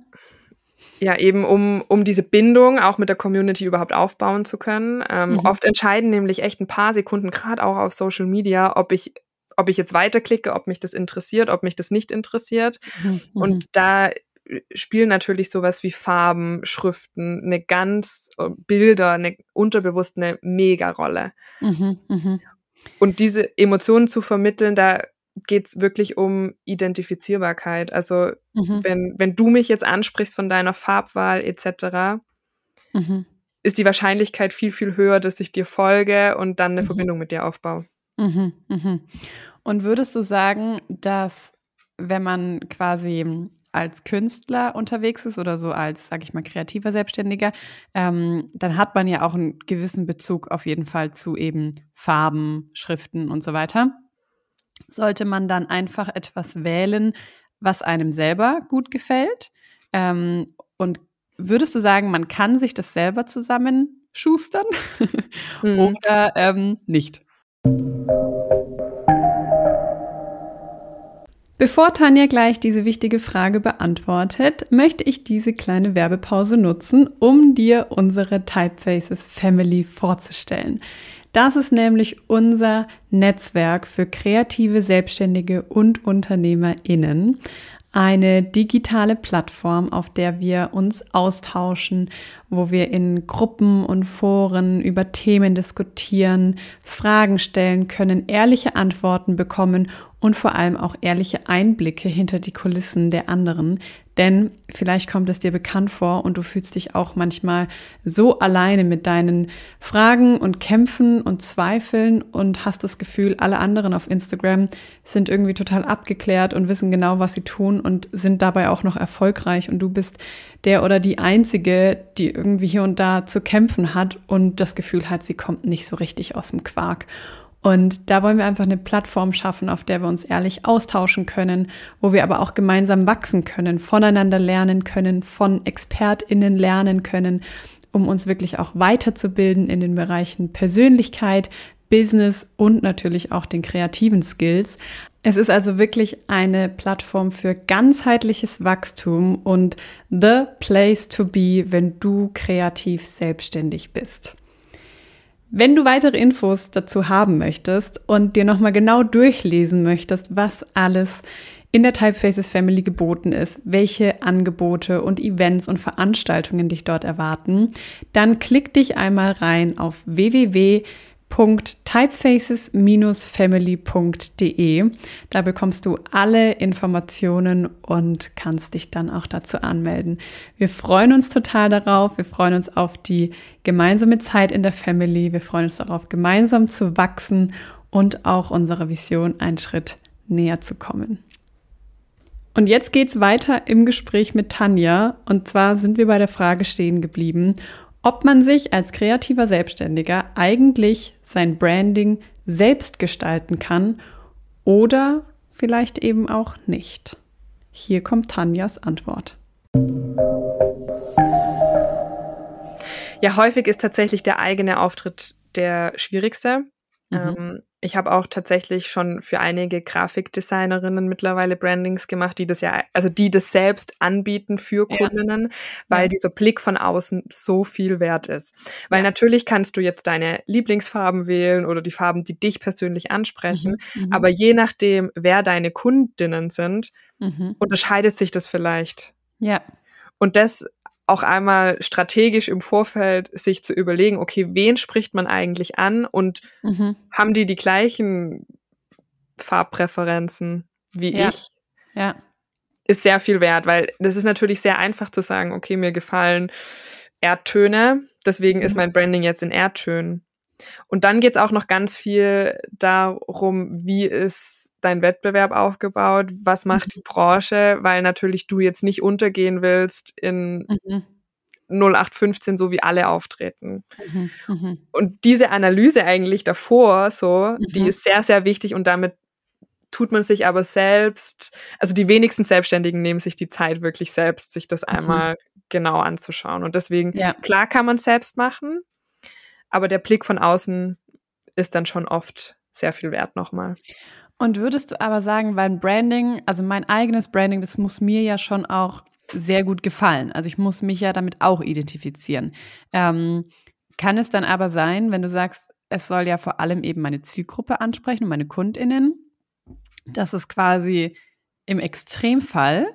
Ja, eben um, um diese Bindung auch mit der Community überhaupt aufbauen zu können. Ähm, mhm. Oft entscheiden nämlich echt ein paar Sekunden, gerade auch auf Social Media, ob ich, ob ich jetzt weiterklicke, ob mich das interessiert, ob mich das nicht interessiert. Mhm. Und da spielen natürlich sowas wie Farben, Schriften, eine ganz äh, Bilder, eine unterbewusst eine Mega-Rolle. Mhm, mh. Und diese Emotionen zu vermitteln, da geht es wirklich um Identifizierbarkeit. Also mhm. wenn, wenn du mich jetzt ansprichst von deiner Farbwahl etc., mhm. ist die Wahrscheinlichkeit viel, viel höher, dass ich dir folge und dann eine mhm. Verbindung mit dir aufbaue. Mhm, mhm. Und würdest du sagen, dass wenn man quasi als Künstler unterwegs ist oder so als, sage ich mal, kreativer Selbstständiger, ähm, dann hat man ja auch einen gewissen Bezug auf jeden Fall zu eben Farben, Schriften und so weiter. Sollte man dann einfach etwas wählen, was einem selber gut gefällt? Ähm, und würdest du sagen, man kann sich das selber zusammenschustern mhm. oder ähm, nicht? Bevor Tanja gleich diese wichtige Frage beantwortet, möchte ich diese kleine Werbepause nutzen, um dir unsere Typefaces Family vorzustellen. Das ist nämlich unser Netzwerk für kreative Selbstständige und Unternehmerinnen. Eine digitale Plattform, auf der wir uns austauschen, wo wir in Gruppen und Foren über Themen diskutieren, Fragen stellen können, ehrliche Antworten bekommen und vor allem auch ehrliche Einblicke hinter die Kulissen der anderen. Denn vielleicht kommt es dir bekannt vor und du fühlst dich auch manchmal so alleine mit deinen Fragen und Kämpfen und Zweifeln und hast das Gefühl, alle anderen auf Instagram sind irgendwie total abgeklärt und wissen genau, was sie tun und sind dabei auch noch erfolgreich und du bist der oder die Einzige, die irgendwie hier und da zu kämpfen hat und das Gefühl hat, sie kommt nicht so richtig aus dem Quark. Und da wollen wir einfach eine Plattform schaffen, auf der wir uns ehrlich austauschen können, wo wir aber auch gemeinsam wachsen können, voneinander lernen können, von ExpertInnen lernen können, um uns wirklich auch weiterzubilden in den Bereichen Persönlichkeit, Business und natürlich auch den kreativen Skills. Es ist also wirklich eine Plattform für ganzheitliches Wachstum und the place to be, wenn du kreativ selbstständig bist. Wenn du weitere Infos dazu haben möchtest und dir nochmal genau durchlesen möchtest, was alles in der Typefaces Family geboten ist, welche Angebote und Events und Veranstaltungen dich dort erwarten, dann klick dich einmal rein auf www www.typefaces-family.de. Da bekommst du alle Informationen und kannst dich dann auch dazu anmelden. Wir freuen uns total darauf. Wir freuen uns auf die gemeinsame Zeit in der Family. Wir freuen uns darauf, gemeinsam zu wachsen und auch unserer Vision einen Schritt näher zu kommen. Und jetzt geht's weiter im Gespräch mit Tanja. Und zwar sind wir bei der Frage stehen geblieben, ob man sich als kreativer Selbstständiger eigentlich sein Branding selbst gestalten kann oder vielleicht eben auch nicht. Hier kommt Tanjas Antwort. Ja, häufig ist tatsächlich der eigene Auftritt der schwierigste. Mhm. Ähm, ich habe auch tatsächlich schon für einige Grafikdesignerinnen mittlerweile Brandings gemacht, die das ja, also die das selbst anbieten für Kundinnen, ja. weil ja. dieser Blick von außen so viel wert ist. Weil ja. natürlich kannst du jetzt deine Lieblingsfarben wählen oder die Farben, die dich persönlich ansprechen, mhm. mhm. aber je nachdem, wer deine Kundinnen sind, mhm. unterscheidet sich das vielleicht. Ja. Und das auch einmal strategisch im Vorfeld sich zu überlegen, okay, wen spricht man eigentlich an und mhm. haben die die gleichen Farbpräferenzen wie ja. ich? Ja. Ist sehr viel wert, weil das ist natürlich sehr einfach zu sagen, okay, mir gefallen Erdtöne, deswegen mhm. ist mein Branding jetzt in Erdtönen. Und dann geht's auch noch ganz viel darum, wie ist dein Wettbewerb aufgebaut? Was macht mhm. die Branche? Weil natürlich du jetzt nicht untergehen willst in mhm. 0815, so wie alle auftreten. Mhm. Mhm. Und diese Analyse eigentlich davor, so, die mhm. ist sehr, sehr wichtig und damit tut man sich aber selbst, also die wenigsten Selbstständigen nehmen sich die Zeit wirklich selbst, sich das mhm. einmal genau anzuschauen. Und deswegen, ja. klar kann man es selbst machen, aber der Blick von außen ist dann schon oft sehr viel wert nochmal. Und würdest du aber sagen, weil Branding, also mein eigenes Branding, das muss mir ja schon auch sehr gut gefallen. Also ich muss mich ja damit auch identifizieren. Ähm, kann es dann aber sein, wenn du sagst, es soll ja vor allem eben meine Zielgruppe ansprechen und meine KundInnen, dass es quasi im Extremfall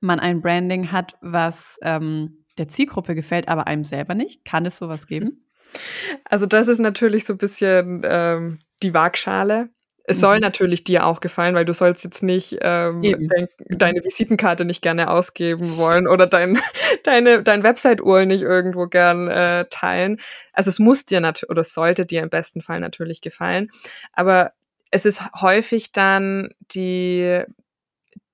man ein Branding hat, was ähm, der Zielgruppe gefällt, aber einem selber nicht? Kann es sowas geben? Also das ist natürlich so ein bisschen ähm, die Waagschale. Es soll mhm. natürlich dir auch gefallen, weil du sollst jetzt nicht ähm, dein, deine Visitenkarte nicht gerne ausgeben wollen oder dein, deine, dein Website-URL nicht irgendwo gern äh, teilen. Also es muss dir natürlich, oder es sollte dir im besten Fall natürlich gefallen. Aber es ist häufig dann die,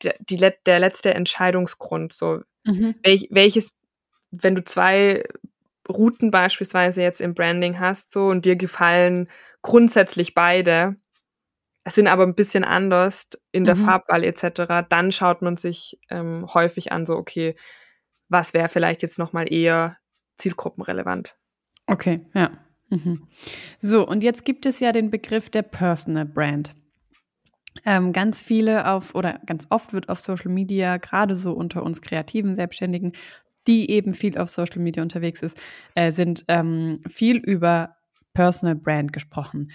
die, die der letzte Entscheidungsgrund. So, mhm. welch, welches, wenn du zwei Routen beispielsweise jetzt im Branding hast, so und dir gefallen grundsätzlich beide, sind aber ein bisschen anders in der mhm. Farbwahl etc., dann schaut man sich ähm, häufig an, so, okay, was wäre vielleicht jetzt nochmal eher zielgruppenrelevant. Okay, ja. Mhm. So, und jetzt gibt es ja den Begriff der Personal Brand. Ähm, ganz viele auf oder ganz oft wird auf Social Media, gerade so unter uns kreativen Selbstständigen, die eben viel auf Social Media unterwegs ist, äh, sind ähm, viel über Personal Brand gesprochen.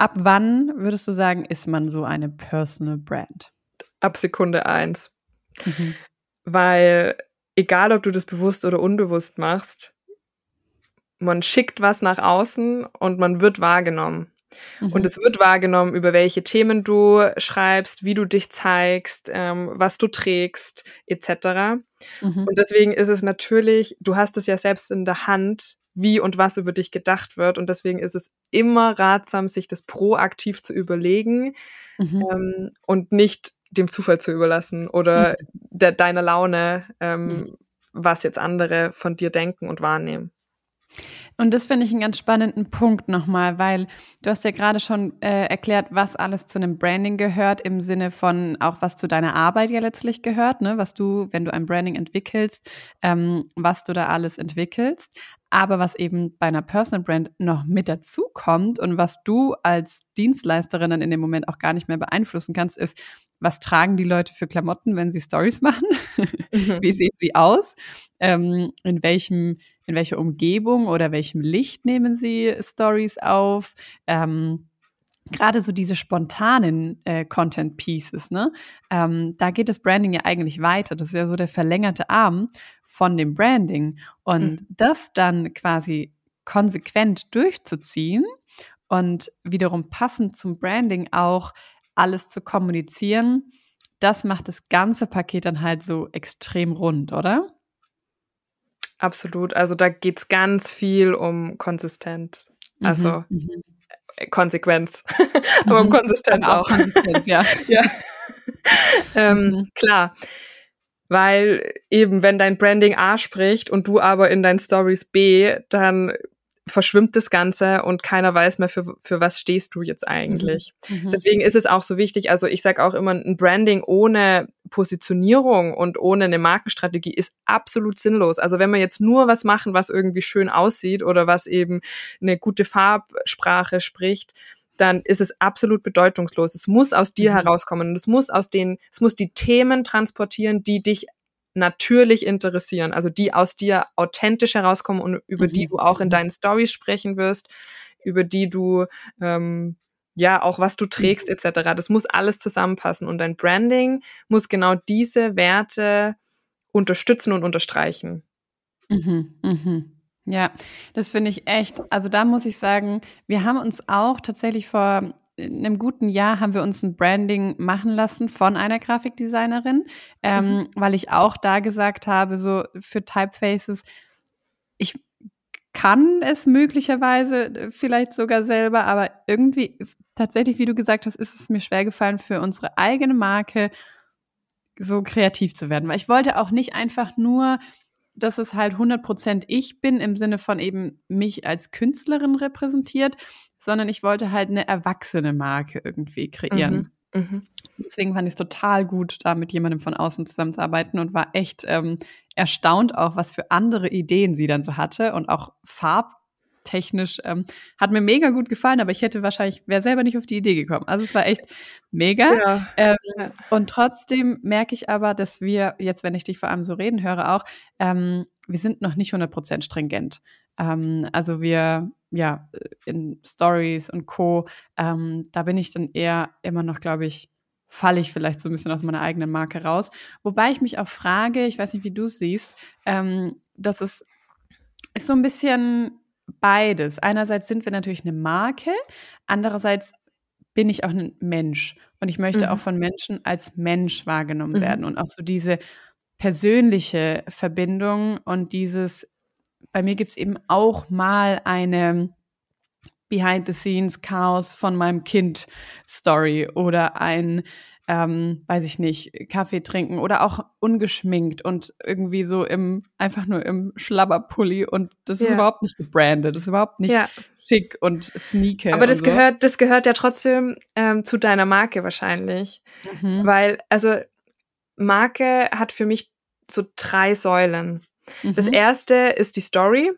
Ab wann würdest du sagen, ist man so eine Personal Brand? Ab Sekunde eins. Mhm. Weil egal, ob du das bewusst oder unbewusst machst, man schickt was nach außen und man wird wahrgenommen. Mhm. Und es wird wahrgenommen, über welche Themen du schreibst, wie du dich zeigst, ähm, was du trägst, etc. Mhm. Und deswegen ist es natürlich, du hast es ja selbst in der Hand, wie und was über dich gedacht wird. Und deswegen ist es immer ratsam, sich das proaktiv zu überlegen mhm. ähm, und nicht dem Zufall zu überlassen oder mhm. der, deiner Laune, ähm, mhm. was jetzt andere von dir denken und wahrnehmen. Und das finde ich einen ganz spannenden Punkt nochmal, weil du hast ja gerade schon äh, erklärt, was alles zu einem Branding gehört, im Sinne von auch was zu deiner Arbeit ja letztlich gehört, ne? was du, wenn du ein Branding entwickelst, ähm, was du da alles entwickelst. Aber was eben bei einer Personal Brand noch mit dazu kommt und was du als Dienstleisterin dann in dem Moment auch gar nicht mehr beeinflussen kannst, ist, was tragen die Leute für Klamotten, wenn sie Stories machen? Mhm. Wie sehen sie aus? Ähm, in welchem, in welcher Umgebung oder welchem Licht nehmen sie Stories auf? Ähm, Gerade so diese spontanen äh, Content Pieces, ne? Ähm, da geht das Branding ja eigentlich weiter. Das ist ja so der verlängerte Arm von dem Branding. Und mhm. das dann quasi konsequent durchzuziehen und wiederum passend zum Branding auch alles zu kommunizieren, das macht das ganze Paket dann halt so extrem rund, oder? Absolut. Also da geht es ganz viel um Konsistenz. Also mhm. Konsequenz. Aber um mhm. Konsistenz auch. auch. Konsistenz, ja. ja. ähm, mhm. Klar. Weil eben, wenn dein Branding A spricht und du aber in deinen Stories B, dann verschwimmt das Ganze und keiner weiß mehr, für, für was stehst du jetzt eigentlich. Mhm. mhm. Deswegen ist es auch so wichtig, also ich sage auch immer, ein Branding ohne Positionierung und ohne eine Markenstrategie ist absolut sinnlos. Also wenn wir jetzt nur was machen, was irgendwie schön aussieht oder was eben eine gute Farbsprache spricht, dann ist es absolut bedeutungslos. Es muss aus dir mhm. herauskommen und es muss aus den, es muss die Themen transportieren, die dich natürlich interessieren, also die aus dir authentisch herauskommen und über mhm. die du auch in mhm. deinen Stories sprechen wirst, über die du ähm, ja auch was du trägst mhm. etc. Das muss alles zusammenpassen und dein Branding muss genau diese Werte unterstützen und unterstreichen. Mhm, mhm. Ja, das finde ich echt. Also da muss ich sagen, wir haben uns auch tatsächlich vor einem guten Jahr haben wir uns ein Branding machen lassen von einer Grafikdesignerin, ähm, mhm. weil ich auch da gesagt habe, so für Typefaces, ich kann es möglicherweise äh, vielleicht sogar selber, aber irgendwie tatsächlich, wie du gesagt hast, ist es mir schwer gefallen, für unsere eigene Marke so kreativ zu werden, weil ich wollte auch nicht einfach nur dass es halt 100% ich bin im Sinne von eben mich als Künstlerin repräsentiert, sondern ich wollte halt eine erwachsene Marke irgendwie kreieren. Mhm. Mhm. Deswegen fand ich es total gut, da mit jemandem von außen zusammenzuarbeiten und war echt ähm, erstaunt auch, was für andere Ideen sie dann so hatte und auch farbtechnisch ähm, hat mir mega gut gefallen, aber ich hätte wahrscheinlich, wäre selber nicht auf die Idee gekommen. Also es war echt mega. Ja. Ähm, und trotzdem merke ich aber, dass wir, jetzt wenn ich dich vor allem so reden höre, auch, ähm, wir sind noch nicht 100% stringent. Ähm, also wir, ja, in Stories und Co., ähm, da bin ich dann eher immer noch, glaube ich, falle ich vielleicht so ein bisschen aus meiner eigenen Marke raus. Wobei ich mich auch frage, ich weiß nicht, wie du es siehst, ähm, dass es ist so ein bisschen beides. Einerseits sind wir natürlich eine Marke, andererseits bin ich auch ein Mensch und ich möchte mhm. auch von Menschen als Mensch wahrgenommen mhm. werden und auch so diese persönliche Verbindung und dieses bei mir gibt es eben auch mal eine Behind-the-Scenes-Chaos von meinem Kind Story oder ein, ähm, weiß ich nicht, Kaffee trinken oder auch ungeschminkt und irgendwie so im, einfach nur im Schlabberpulli und das ja. ist überhaupt nicht gebrandet, das ist überhaupt nicht ja. schick und sneaky. Aber das so. gehört, das gehört ja trotzdem ähm, zu deiner Marke wahrscheinlich. Mhm. Weil, also Marke hat für mich so drei Säulen. Mhm. Das erste ist die Story.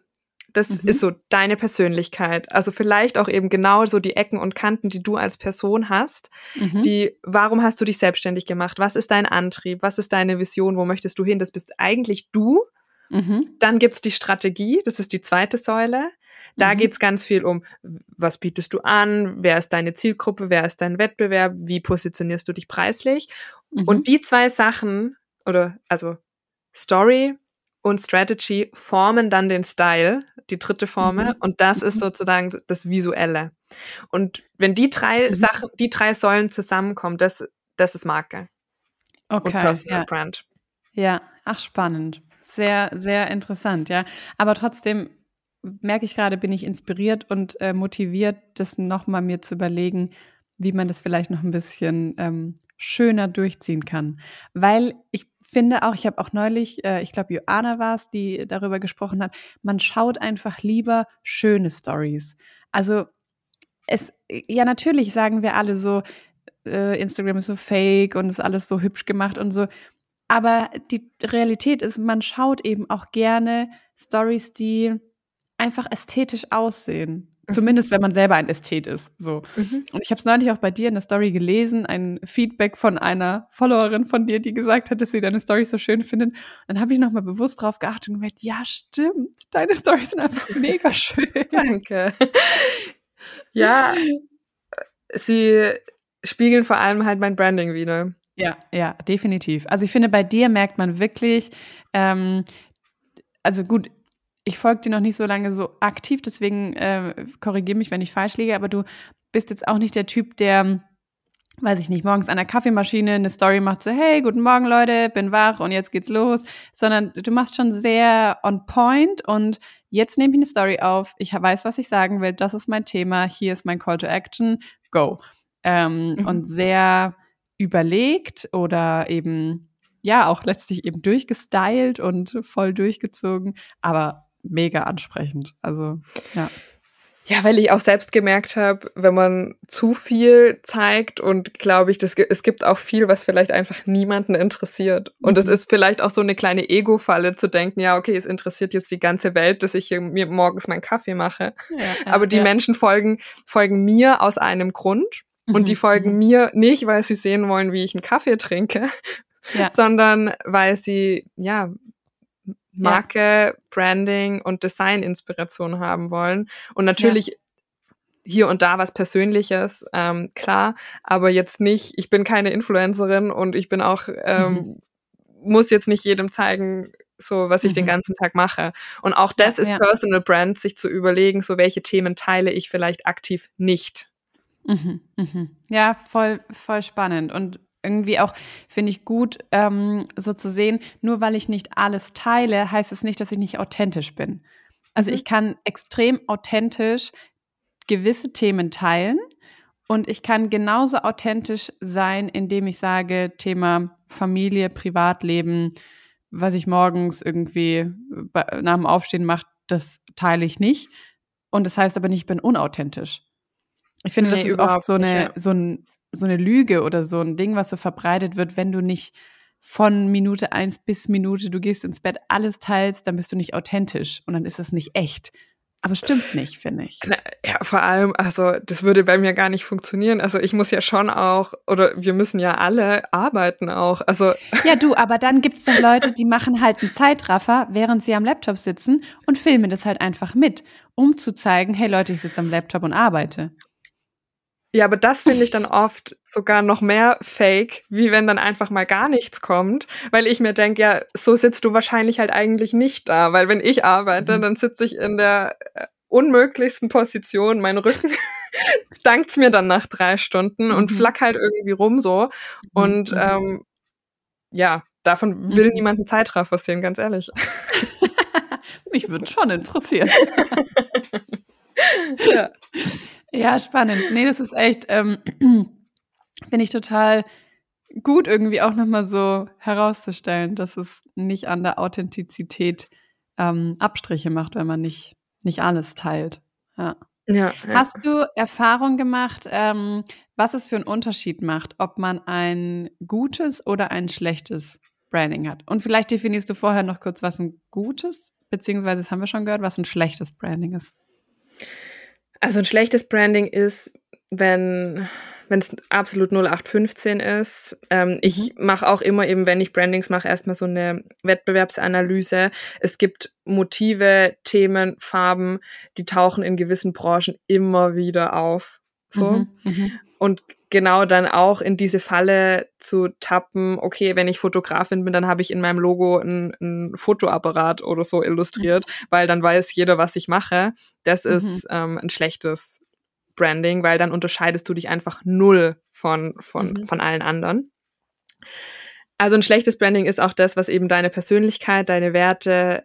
Das mhm. ist so deine Persönlichkeit. Also vielleicht auch eben genau so die Ecken und Kanten, die du als Person hast. Mhm. Die, warum hast du dich selbstständig gemacht? Was ist dein Antrieb? Was ist deine Vision? Wo möchtest du hin? Das bist eigentlich du. Mhm. Dann gibt's die Strategie, das ist die zweite Säule. Da mhm. geht's ganz viel um, was bietest du an, wer ist deine Zielgruppe, wer ist dein Wettbewerb, wie positionierst du dich preislich. Mhm. Und die zwei Sachen, oder also Story und Strategy formen dann den Style, die dritte Formel, mhm. und das ist mhm. sozusagen das Visuelle. Und wenn die drei mhm. Sachen, die drei Säulen zusammenkommen, das, das ist Marke. Okay. Und Personal ja. Brand. Ja, ach spannend. Sehr, sehr interessant, ja. Aber trotzdem merke ich gerade, bin ich inspiriert und äh, motiviert, das nochmal mir zu überlegen, wie man das vielleicht noch ein bisschen ähm, schöner durchziehen kann. Weil ich finde auch, ich habe auch neulich, äh, ich glaube, Joanna war es, die darüber gesprochen hat, man schaut einfach lieber schöne Stories. Also es, ja, natürlich sagen wir alle so, äh, Instagram ist so fake und ist alles so hübsch gemacht und so. Aber die Realität ist, man schaut eben auch gerne Stories, die einfach ästhetisch aussehen. Zumindest, wenn man selber ein Ästhet ist. So. Mhm. Und ich habe es neulich auch bei dir in der Story gelesen, ein Feedback von einer Followerin von dir, die gesagt hat, dass sie deine Story so schön findet. Dann habe ich nochmal bewusst drauf geachtet und gemerkt, ja, stimmt, deine Storys sind einfach mega schön. Danke. Ja, sie spiegeln vor allem halt mein Branding wieder. Ja, ja, definitiv. Also ich finde, bei dir merkt man wirklich, ähm, also gut, ich folge dir noch nicht so lange so aktiv, deswegen äh, korrigiere mich, wenn ich falsch liege, aber du bist jetzt auch nicht der Typ, der, weiß ich nicht, morgens an der Kaffeemaschine eine Story macht, so, hey, guten Morgen, Leute, bin wach und jetzt geht's los, sondern du machst schon sehr on point und jetzt nehme ich eine Story auf, ich weiß, was ich sagen will, das ist mein Thema, hier ist mein Call to Action, go. Ähm, mhm. Und sehr überlegt oder eben ja auch letztlich eben durchgestylt und voll durchgezogen, aber mega ansprechend. Also, ja. Ja, weil ich auch selbst gemerkt habe, wenn man zu viel zeigt und glaube ich, das, es gibt auch viel, was vielleicht einfach niemanden interessiert. Und es mhm. ist vielleicht auch so eine kleine Ego-Falle zu denken, ja, okay, es interessiert jetzt die ganze Welt, dass ich hier mir morgens meinen Kaffee mache. Ja, Aber die ja. Menschen folgen, folgen mir aus einem Grund. Und die mhm, folgen mhm. mir nicht, weil sie sehen wollen, wie ich einen Kaffee trinke, ja. sondern weil sie, ja, Marke, ja. Branding und Design-Inspiration haben wollen. Und natürlich ja. hier und da was Persönliches, ähm, klar, aber jetzt nicht, ich bin keine Influencerin und ich bin auch, ähm, mhm. muss jetzt nicht jedem zeigen, so was ich mhm. den ganzen Tag mache. Und auch das ja, ist Personal Brand, sich zu überlegen, so welche Themen teile ich vielleicht aktiv nicht. Mhm, mhm. Ja, voll, voll spannend. Und irgendwie auch, finde ich gut, ähm, so zu sehen, nur weil ich nicht alles teile, heißt es nicht, dass ich nicht authentisch bin. Also mhm. ich kann extrem authentisch gewisse Themen teilen und ich kann genauso authentisch sein, indem ich sage, Thema Familie, Privatleben, was ich morgens irgendwie nach dem Aufstehen mache, das teile ich nicht. Und das heißt aber nicht, ich bin unauthentisch. Ich finde, nee, das ist oft so, eine, nicht, ja. so ein so eine Lüge oder so ein Ding, was so verbreitet wird, wenn du nicht von Minute eins bis Minute, du gehst ins Bett, alles teilst, dann bist du nicht authentisch und dann ist es nicht echt. Aber stimmt nicht, finde ich. Ja, vor allem, also das würde bei mir gar nicht funktionieren. Also ich muss ja schon auch, oder wir müssen ja alle arbeiten auch. Also ja, du, aber dann gibt es doch Leute, die machen halt einen Zeitraffer, während sie am Laptop sitzen und filmen das halt einfach mit, um zu zeigen, hey Leute, ich sitze am Laptop und arbeite. Ja, aber das finde ich dann oft sogar noch mehr fake, wie wenn dann einfach mal gar nichts kommt, weil ich mir denke, ja, so sitzt du wahrscheinlich halt eigentlich nicht da, weil wenn ich arbeite, mhm. dann sitze ich in der äh, unmöglichsten Position, mein Rücken dankt's mir dann nach drei Stunden mhm. und flack halt irgendwie rum so mhm. und mhm. ähm, ja, davon will mhm. niemand einen Zeitraffer sehen, ganz ehrlich. Mich würde schon interessieren. ja. Ja, spannend. Nee, das ist echt, ähm, finde ich total gut, irgendwie auch nochmal so herauszustellen, dass es nicht an der Authentizität ähm, Abstriche macht, wenn man nicht, nicht alles teilt. Ja. Ja. Hast du Erfahrung gemacht, ähm, was es für einen Unterschied macht, ob man ein gutes oder ein schlechtes Branding hat? Und vielleicht definierst du vorher noch kurz, was ein gutes, beziehungsweise das haben wir schon gehört, was ein schlechtes Branding ist. Also ein schlechtes Branding ist, wenn wenn es absolut 0815 ist. Ähm, mhm. Ich mache auch immer eben, wenn ich Brandings mache, erstmal so eine Wettbewerbsanalyse. Es gibt Motive, Themen, Farben, die tauchen in gewissen Branchen immer wieder auf. So. Mhm, mhm. Und genau dann auch in diese Falle zu tappen, okay, wenn ich Fotografin bin, dann habe ich in meinem Logo ein, Fotoapparat oder so illustriert, mhm. weil dann weiß jeder, was ich mache. Das mhm. ist ähm, ein schlechtes Branding, weil dann unterscheidest du dich einfach null von, von, mhm. von allen anderen. Also ein schlechtes Branding ist auch das, was eben deine Persönlichkeit, deine Werte,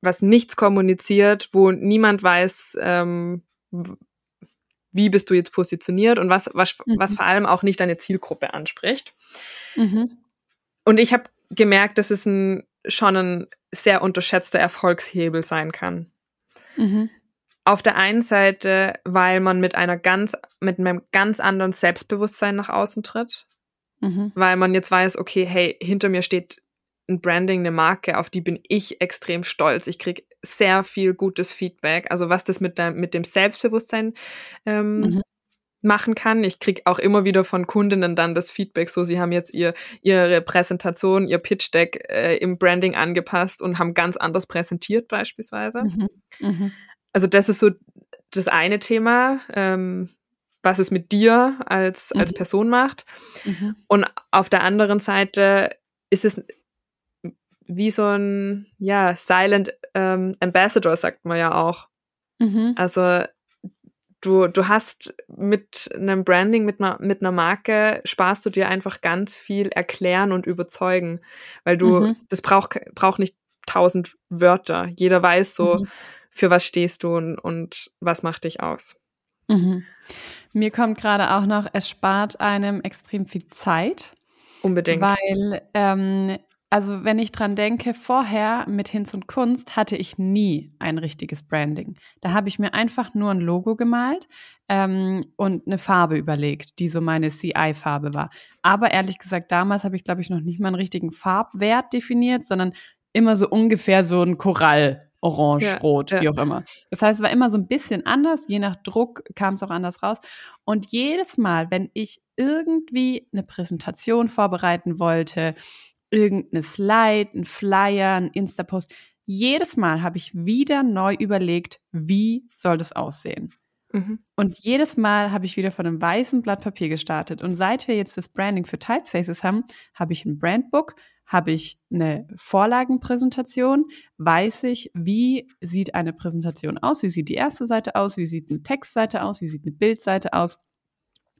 was nichts kommuniziert, wo niemand weiß, ähm, wie bist du jetzt positioniert und was, was, mhm. was vor allem auch nicht deine Zielgruppe anspricht. Mhm. Und ich habe gemerkt, dass es ein, schon ein sehr unterschätzter Erfolgshebel sein kann. Mhm. Auf der einen Seite, weil man mit einer ganz, mit einem ganz anderen Selbstbewusstsein nach außen tritt. Mhm. Weil man jetzt weiß, okay, hey, hinter mir steht ein Branding, eine Marke, auf die bin ich extrem stolz. Ich kriege sehr viel gutes Feedback. Also was das mit, der, mit dem Selbstbewusstsein ähm, mhm. machen kann. Ich kriege auch immer wieder von Kundinnen dann das Feedback, so sie haben jetzt ihr, ihre Präsentation, ihr Pitch-Deck äh, im Branding angepasst und haben ganz anders präsentiert beispielsweise. Mhm. Mhm. Also das ist so das eine Thema. Ähm, was es mit dir als, als mhm. Person macht. Mhm. Und auf der anderen Seite ist es wie so ein, ja, Silent ähm, Ambassador, sagt man ja auch. Mhm. Also du, du hast mit einem Branding, mit einer, mit einer Marke, sparst du dir einfach ganz viel erklären und überzeugen, weil du, mhm. das braucht braucht nicht tausend Wörter. Jeder weiß so, mhm. für was stehst du und, und was macht dich aus. Mhm. Mir kommt gerade auch noch, es spart einem extrem viel Zeit. Unbedingt. Weil ähm, also wenn ich dran denke, vorher mit Hinz und Kunst hatte ich nie ein richtiges Branding. Da habe ich mir einfach nur ein Logo gemalt ähm, und eine Farbe überlegt, die so meine CI-Farbe war. Aber ehrlich gesagt, damals habe ich, glaube ich, noch nicht mal einen richtigen Farbwert definiert, sondern immer so ungefähr so ein Korall. Orange, ja, rot, ja. wie auch immer. Das heißt, es war immer so ein bisschen anders. Je nach Druck kam es auch anders raus. Und jedes Mal, wenn ich irgendwie eine Präsentation vorbereiten wollte, irgendeine Slide, ein Flyer, ein Insta-Post. Jedes Mal habe ich wieder neu überlegt, wie soll das aussehen. Mhm. Und jedes Mal habe ich wieder von einem weißen Blatt Papier gestartet. Und seit wir jetzt das Branding für Typefaces haben, habe ich ein Brandbook, habe ich eine Vorlagenpräsentation, weiß ich, wie sieht eine Präsentation aus, wie sieht die erste Seite aus, wie sieht eine Textseite aus, wie sieht eine Bildseite aus.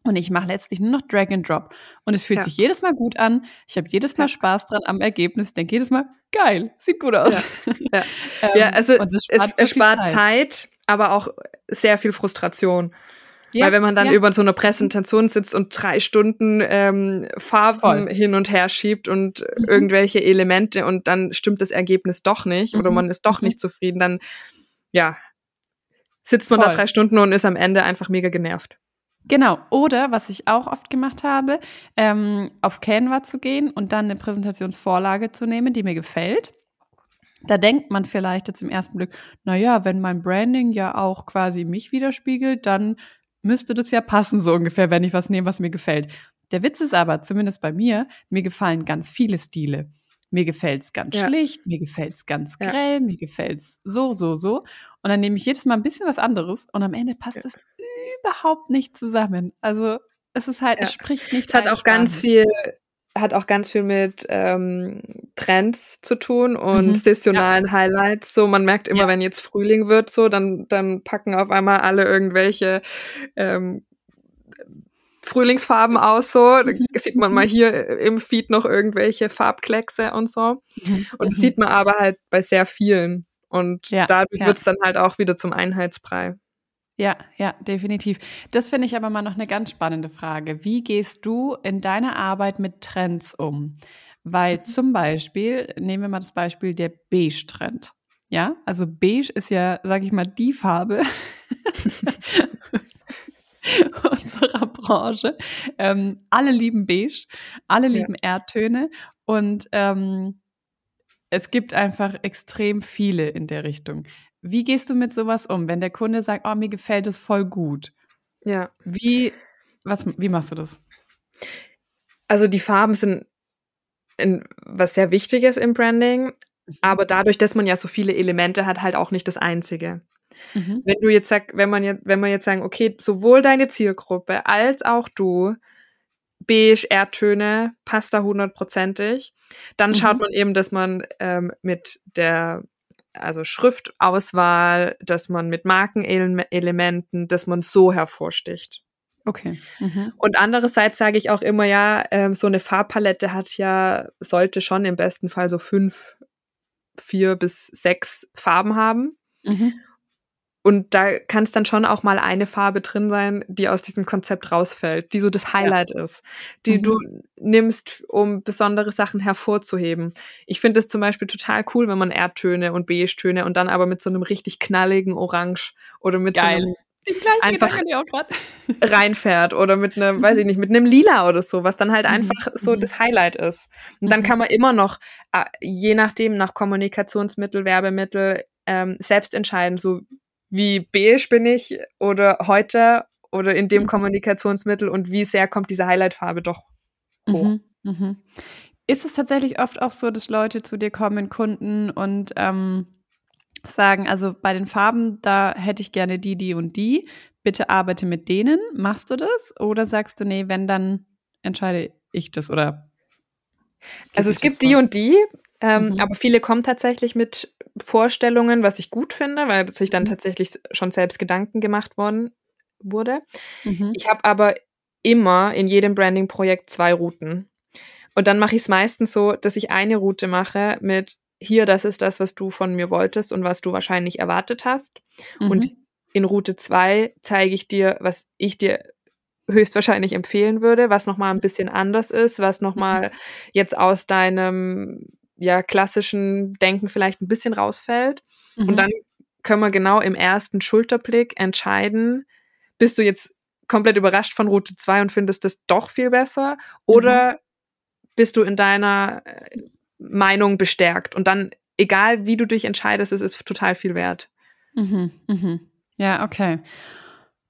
Und ich mache letztlich nur noch Drag and Drop. Und es fühlt ja. sich jedes Mal gut an. Ich habe jedes Mal ja. Spaß dran am Ergebnis. Ich denke jedes Mal, geil, sieht gut aus. Ja, ähm, also es spart, es, es spart Zeit. Zeit. aber auch sehr viel Frustration. Weil wenn man dann über so eine Präsentation sitzt und drei Stunden ähm, Farben Voll. hin und her schiebt und mhm. irgendwelche Elemente und dann stimmt das Ergebnis doch nicht mhm. oder man ist doch mhm. nicht zufrieden, dann ja, sitzt man Voll. da drei Stunden und ist am Ende einfach mega genervt. Genau. Oder was ich auch oft gemacht habe, ähm, auf Canva zu gehen und dann eine Präsentationsvorlage zu nehmen, die mir gefällt. Da denkt man vielleicht jetzt im ersten Blick, naja, wenn mein Branding ja auch quasi mich widerspiegelt, dann müsste das ja passen, so ungefähr, wenn ich was nehme, was mir gefällt. Der Witz ist aber, zumindest bei mir, mir gefallen ganz viele Stile. Mir gefällt's ganz ja. schlicht, mir gefällt's ganz grell, ja. mir gefällt's so, so, so. Und dann nehme ich jedes Mal ein bisschen was anderes und am Ende passt es überhaupt nicht zusammen. Also es ist halt, ja. es spricht nicht. Es hat auch ganz viel, hat auch ganz viel mit ähm, Trends zu tun und mhm. saisonalen ja. Highlights. So, man merkt immer, ja. wenn jetzt Frühling wird, so, dann, dann packen auf einmal alle irgendwelche ähm, Frühlingsfarben aus, so. Da mhm. sieht man mal hier im Feed noch irgendwelche Farbkleckse und so. Mhm. Und das mhm. sieht man aber halt bei sehr vielen. Und dadurch wird es dann halt auch wieder zum Einheitsbrei. Ja, ja, definitiv. Das finde ich aber mal noch eine ganz spannende Frage. Wie gehst du in deiner Arbeit mit Trends um? Weil mhm. zum Beispiel, nehmen wir mal das Beispiel der Beige-Trend. Ja, also beige ist ja, sag ich mal, die Farbe unserer Branche. Ähm, alle lieben beige, alle lieben ja. Erdtöne und ähm, es gibt einfach extrem viele in der Richtung. Wie gehst du mit sowas um, wenn der Kunde sagt, oh, mir gefällt es voll gut? Ja. Wie, was, wie machst du das? Also die Farben sind in, was sehr Wichtiges im Branding, mhm. aber dadurch, dass man ja so viele Elemente hat, halt auch nicht das Einzige. Mhm. Wenn du jetzt sag, wenn man jetzt, wenn man jetzt sagen, okay, sowohl deine Zielgruppe als auch du, beige Erdtöne, passt da hundertprozentig, dann mhm. schaut man eben, dass man ähm, mit der also Schriftauswahl, dass man mit Markenelementen, dass man so hervorsticht. Okay. Mhm. Und andererseits sage ich auch immer, ja, ähm, so eine Farbpalette hat ja, sollte schon im besten Fall so fünf, vier bis sechs Farben haben. Mhm. Und da kann es dann schon auch mal eine Farbe drin sein, die aus diesem Konzept rausfällt, die so das Highlight ja. ist, die mhm. du nimmst, um besondere Sachen hervorzuheben. Ich finde es zum Beispiel total cool, wenn man Erdtöne und Beige-Töne und dann aber mit so einem richtig knalligen Orange oder mit Geil. so einem einfach reinfährt oder mit einem, weiß ich nicht, mit einem Lila oder so, was dann halt mhm. einfach so mhm. das Highlight ist. Und dann mhm. kann man immer noch, äh, je nachdem, nach Kommunikationsmittel, Werbemittel, ähm, selbst entscheiden, so wie beige bin ich oder heute oder in dem mhm. Kommunikationsmittel und wie sehr kommt diese Highlightfarbe doch hoch. Mhm, mh. Ist es tatsächlich oft auch so, dass Leute zu dir kommen, Kunden und ähm, sagen, also bei den Farben, da hätte ich gerne die, die und die. Bitte arbeite mit denen. Machst du das? Oder sagst du, nee, wenn, dann entscheide ich das oder? Also es gibt die und die, ähm, mhm. aber viele kommen tatsächlich mit Vorstellungen, was ich gut finde, weil sich dann mhm. tatsächlich schon selbst Gedanken gemacht worden wurde. Mhm. Ich habe aber immer in jedem Branding-Projekt zwei Routen. Und dann mache ich es meistens so, dass ich eine Route mache mit hier, das ist das, was du von mir wolltest und was du wahrscheinlich erwartet hast. Mhm. Und in Route zwei zeige ich dir, was ich dir höchstwahrscheinlich empfehlen würde, was nochmal ein bisschen anders ist, was nochmal jetzt aus deinem ja, klassischen Denken vielleicht ein bisschen rausfällt. Mhm. Und dann können wir genau im ersten Schulterblick entscheiden, bist du jetzt komplett überrascht von Route 2 und findest das doch viel besser oder mhm. bist du in deiner äh, Meinung bestärkt und dann, egal wie du dich entscheidest, es ist total viel wert. Mhm, mhm. Ja, okay.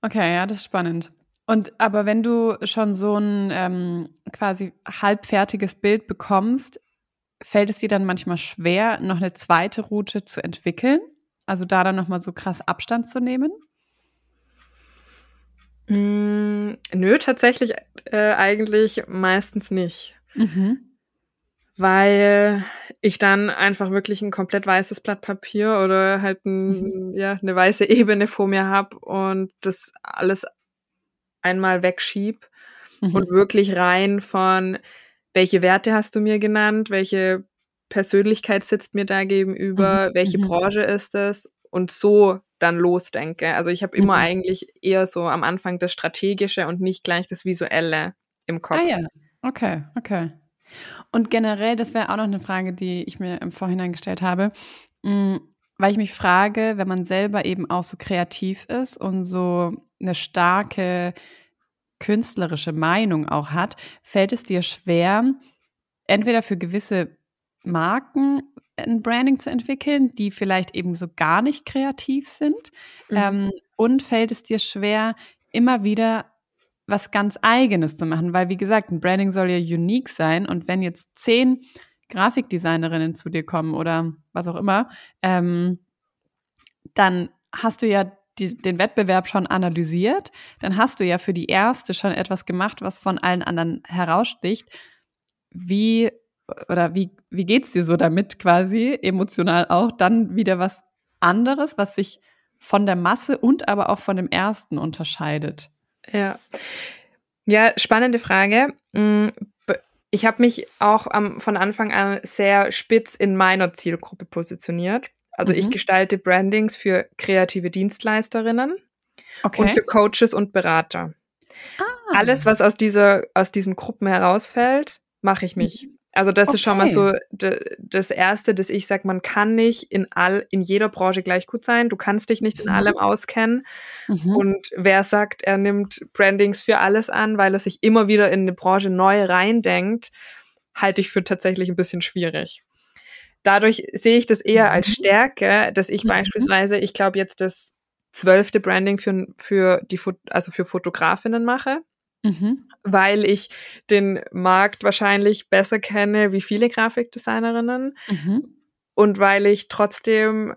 Okay, ja, das ist spannend. Und aber wenn du schon so ein ähm, quasi halbfertiges Bild bekommst, fällt es dir dann manchmal schwer, noch eine zweite Route zu entwickeln? Also da dann nochmal so krass Abstand zu nehmen? Mm, nö, tatsächlich äh, eigentlich meistens nicht. Mhm. Weil ich dann einfach wirklich ein komplett weißes Blatt Papier oder halt ein, mhm. ja, eine weiße Ebene vor mir habe und das alles einmal wegschieb mhm. und wirklich rein von, welche Werte hast du mir genannt, welche Persönlichkeit sitzt mir da gegenüber, mhm. welche mhm. Branche ist es und so dann losdenke. Also ich habe immer mhm. eigentlich eher so am Anfang das Strategische und nicht gleich das Visuelle im Kopf. Ah ja, okay, okay. Und generell, das wäre auch noch eine Frage, die ich mir im Vorhinein gestellt habe, mh, weil ich mich frage, wenn man selber eben auch so kreativ ist und so eine starke künstlerische Meinung auch hat, fällt es dir schwer, entweder für gewisse Marken ein Branding zu entwickeln, die vielleicht eben so gar nicht kreativ sind? Mhm. Ähm, und fällt es dir schwer, immer wieder was ganz Eigenes zu machen? Weil, wie gesagt, ein Branding soll ja unique sein. Und wenn jetzt zehn Grafikdesignerinnen zu dir kommen oder was auch immer, ähm, dann hast du ja die, den Wettbewerb schon analysiert, dann hast du ja für die erste schon etwas gemacht, was von allen anderen heraussticht. Wie oder wie, wie geht's dir so damit quasi, emotional auch, dann wieder was anderes, was sich von der Masse und aber auch von dem ersten unterscheidet? Ja. Ja, spannende Frage. Mm, ich habe mich auch am, von Anfang an sehr spitz in meiner Zielgruppe positioniert. Also mhm. ich gestalte Brandings für kreative Dienstleisterinnen okay. und für Coaches und Berater. Ah. Alles, was aus dieser, aus diesen Gruppen herausfällt, mache ich nicht. Mhm. Also das okay. ist schon mal so das erste, dass ich sage, man kann nicht in all in jeder Branche gleich gut sein. Du kannst dich nicht in mhm. allem auskennen. Mhm. Und wer sagt, er nimmt Brandings für alles an, weil er sich immer wieder in eine Branche neu reindenkt, halte ich für tatsächlich ein bisschen schwierig dadurch sehe ich das eher als mhm. Stärke, dass ich mhm. beispielsweise, ich glaube jetzt das zwölfte Branding für, für die, also für Fotografinnen mache. Mhm. Weil ich den Markt wahrscheinlich besser kenne wie viele Grafikdesignerinnen mhm. und weil ich trotzdem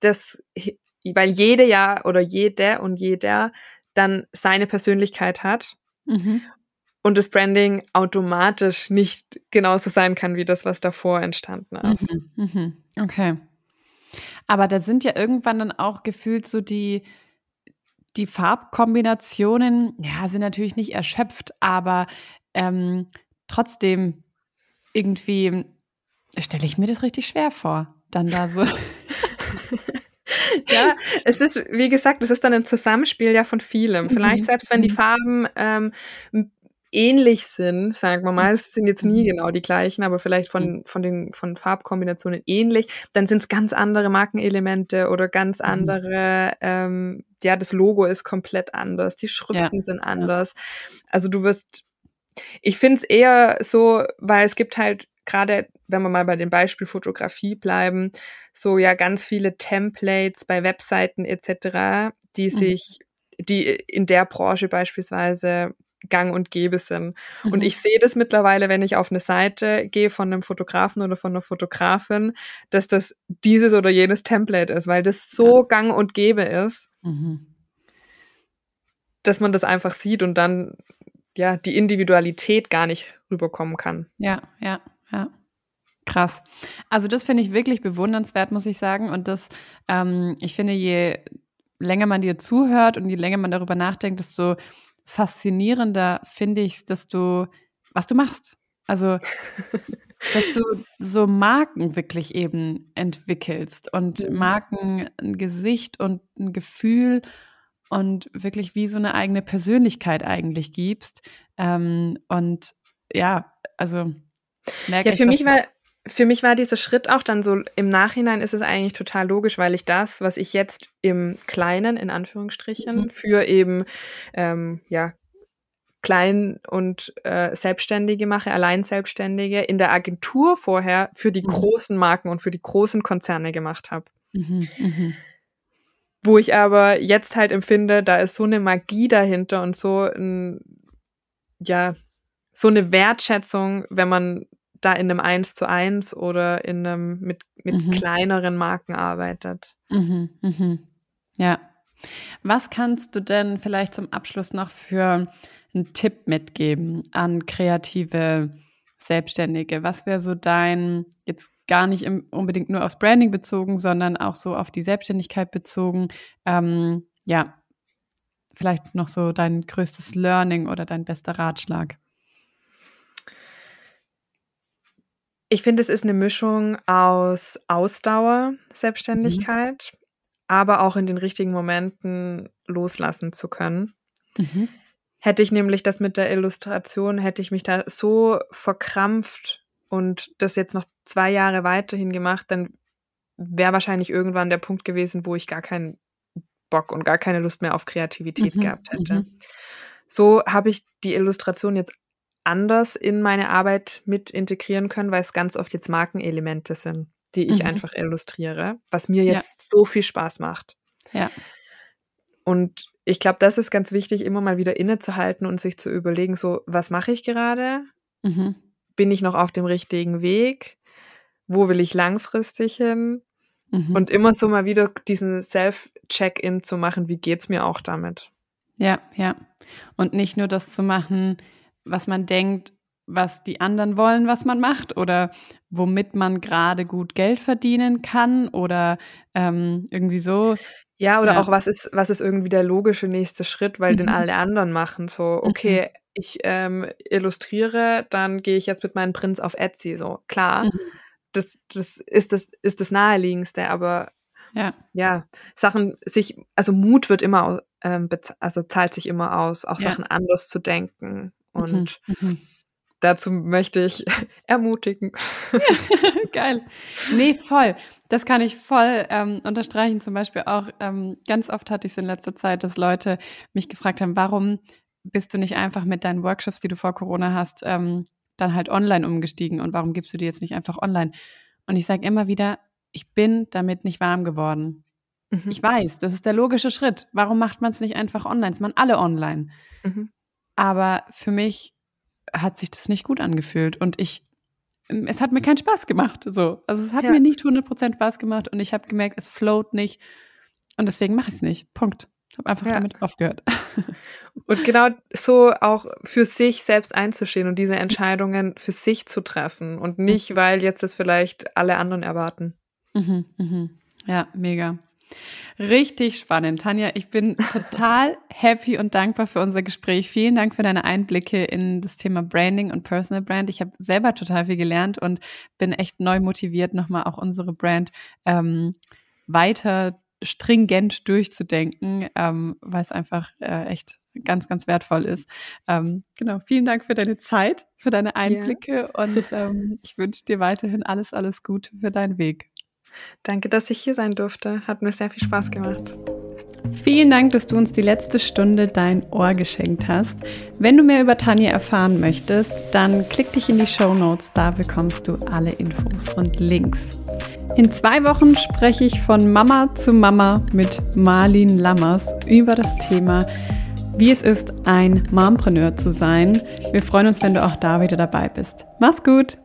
das, weil jede ja oder jede und jeder dann seine Persönlichkeit hat mhm und das Branding automatisch nicht genauso sein kann wie das, was davor entstanden ist. Mhm, mhm. Okay. Aber da sind ja irgendwann dann auch gefühlt so die, die Farbkombinationen, ja, sind natürlich nicht erschöpft, aber ähm, trotzdem irgendwie stelle ich mir das richtig schwer vor, dann da so. ja, es ist, wie gesagt, es ist dann ein Zusammenspiel ja von vielem. Vielleicht mhm. selbst wenn die mhm. Farben ähm, ähnlich sind, sagen wir mal, es sind jetzt nie mhm. genau die gleichen, aber vielleicht von, mhm. von den von Farbkombinationen ähnlich, dann sind es ganz andere Markenelemente oder ganz mhm. andere, ähm, ja, das Logo ist komplett anders, die Schriften ja. sind anders. Also du wirst, ich finde es eher so, weil es gibt halt gerade, wenn wir mal bei dem Beispiel Fotografie bleiben, so ja ganz viele Templates bei Webseiten etc., die sich die in der Branche beispielsweise gang und gäbe sind. Mhm. Und ich sehe das mittlerweile, wenn ich auf eine Seite gehe von einem Fotografen oder von einer Fotografin, dass das dieses oder jenes Template ist, weil das so ja. gang und gäbe ist, mhm. dass man das einfach sieht und dann ja die Individualität gar nicht rüberkommen kann. Ja, ja, ja. Krass. Also das finde ich wirklich bewundernswert, muss ich sagen. Und das, ähm, ich finde, je länger man dir zuhört und je länger man darüber nachdenkt, desto faszinierender finde ich, dass du, was du machst. Also, dass du so Marken wirklich eben entwickelst und mhm. Marken ein Gesicht und ein Gefühl und wirklich wie so eine eigene Persönlichkeit eigentlich gibst. Ähm, und ja, also merke ja, für mich war für mich war dieser Schritt auch dann so, im Nachhinein ist es eigentlich total logisch, weil ich das, was ich jetzt im Kleinen, in Anführungsstrichen, mhm. für eben, ähm, ja, Klein- und äh, Selbstständige mache, allein Selbstständige, in der Agentur vorher für die mhm. großen Marken und für die großen Konzerne gemacht habe. Mhm, mhm. Wo ich aber jetzt halt empfinde, da ist so eine Magie dahinter und so ein, ja, so eine Wertschätzung, wenn man da in einem Eins zu eins oder in einem mit, mit mhm. kleineren Marken arbeitet. Mhm, mhm. Ja. Was kannst du denn vielleicht zum Abschluss noch für einen Tipp mitgeben an kreative Selbstständige? Was wäre so dein, jetzt gar nicht im, unbedingt nur aufs Branding bezogen, sondern auch so auf die Selbstständigkeit bezogen? Ähm, ja, vielleicht noch so dein größtes Learning oder dein bester Ratschlag? Ich finde, es ist eine Mischung aus Ausdauer, Selbstständigkeit, mhm. aber auch in den richtigen Momenten loslassen zu können. Mhm. Hätte ich nämlich das mit der Illustration, hätte ich mich da so verkrampft und das jetzt noch zwei Jahre weiterhin gemacht, dann wäre wahrscheinlich irgendwann der Punkt gewesen, wo ich gar keinen Bock und gar keine Lust mehr auf Kreativität mhm. gehabt hätte. Mhm. So habe ich die Illustration jetzt anders in meine Arbeit mit integrieren können, weil es ganz oft jetzt Markenelemente sind, die ich mhm. einfach illustriere, was mir jetzt ja. so viel Spaß macht. Ja. Und ich glaube, das ist ganz wichtig, immer mal wieder innezuhalten und sich zu überlegen, so, was mache ich gerade? Mhm. Bin ich noch auf dem richtigen Weg? Wo will ich langfristig hin? Mhm. Und immer so mal wieder diesen Self-Check-In zu machen, wie geht's mir auch damit? Ja, ja. Und nicht nur das zu machen, was man denkt, was die anderen wollen, was man macht oder womit man gerade gut Geld verdienen kann oder ähm, irgendwie so. Ja, oder ja. auch was ist, was ist irgendwie der logische nächste Schritt, weil mhm. den alle anderen machen. So, okay, mhm. ich ähm, illustriere, dann gehe ich jetzt mit meinem Prinz auf Etsy. So, klar, mhm. das, das ist das ist das naheliegendste, aber ja. ja, Sachen sich, also Mut wird immer, ähm, also zahlt sich immer aus, auch ja. Sachen anders zu denken Mhm, und mhm. dazu möchte ich ermutigen. Geil. Nee, voll. Das kann ich voll ähm, unterstreichen. Zum Beispiel auch, ähm, ganz oft hatte ich es in letzter Zeit, dass Leute mich gefragt haben, warum bist du nicht einfach mit deinen Workshops, die du vor Corona hast, ähm, dann halt online umgestiegen und warum gibst du die jetzt nicht einfach online? Und ich sage immer wieder, ich bin damit nicht warm geworden. Mhm. Ich weiß, das ist der logische Schritt. Warum macht man es nicht einfach online? Es machen alle online. Mhm. Aber für mich hat sich das nicht gut angefühlt und ich, es hat mir keinen Spaß gemacht. So. Also es hat ja. mir nicht 100% Spaß gemacht und ich habe gemerkt, es float nicht und deswegen mache ich es nicht. Punkt. Habe einfach ja. damit aufgehört. Und genau so auch für sich selbst einzustehen und diese Entscheidungen für sich zu treffen und nicht, mhm. weil jetzt das vielleicht alle anderen erwarten. Mhm, mhm. Ja, mega. Richtig spannend. Tanja, ich bin total happy und dankbar für unser Gespräch. Vielen Dank für deine Einblicke in das Thema Branding und Personal Brand. Ich habe selber total viel gelernt und bin echt neu motiviert, nochmal auch unsere Brand ähm, weiter stringent durchzudenken, ähm, weil es einfach äh, echt ganz, ganz wertvoll ist. Ähm, genau, vielen Dank für deine Zeit, für deine Einblicke ja. und ähm, ich wünsche dir weiterhin alles, alles Gute für deinen Weg. Danke, dass ich hier sein durfte. Hat mir sehr viel Spaß gemacht. Vielen Dank, dass du uns die letzte Stunde dein Ohr geschenkt hast. Wenn du mehr über Tanja erfahren möchtest, dann klick dich in die Show Notes, da bekommst du alle Infos und Links. In zwei Wochen spreche ich von Mama zu Mama mit Marlin Lammers über das Thema, wie es ist, ein Mompreneur zu sein. Wir freuen uns, wenn du auch da wieder dabei bist. Mach's gut!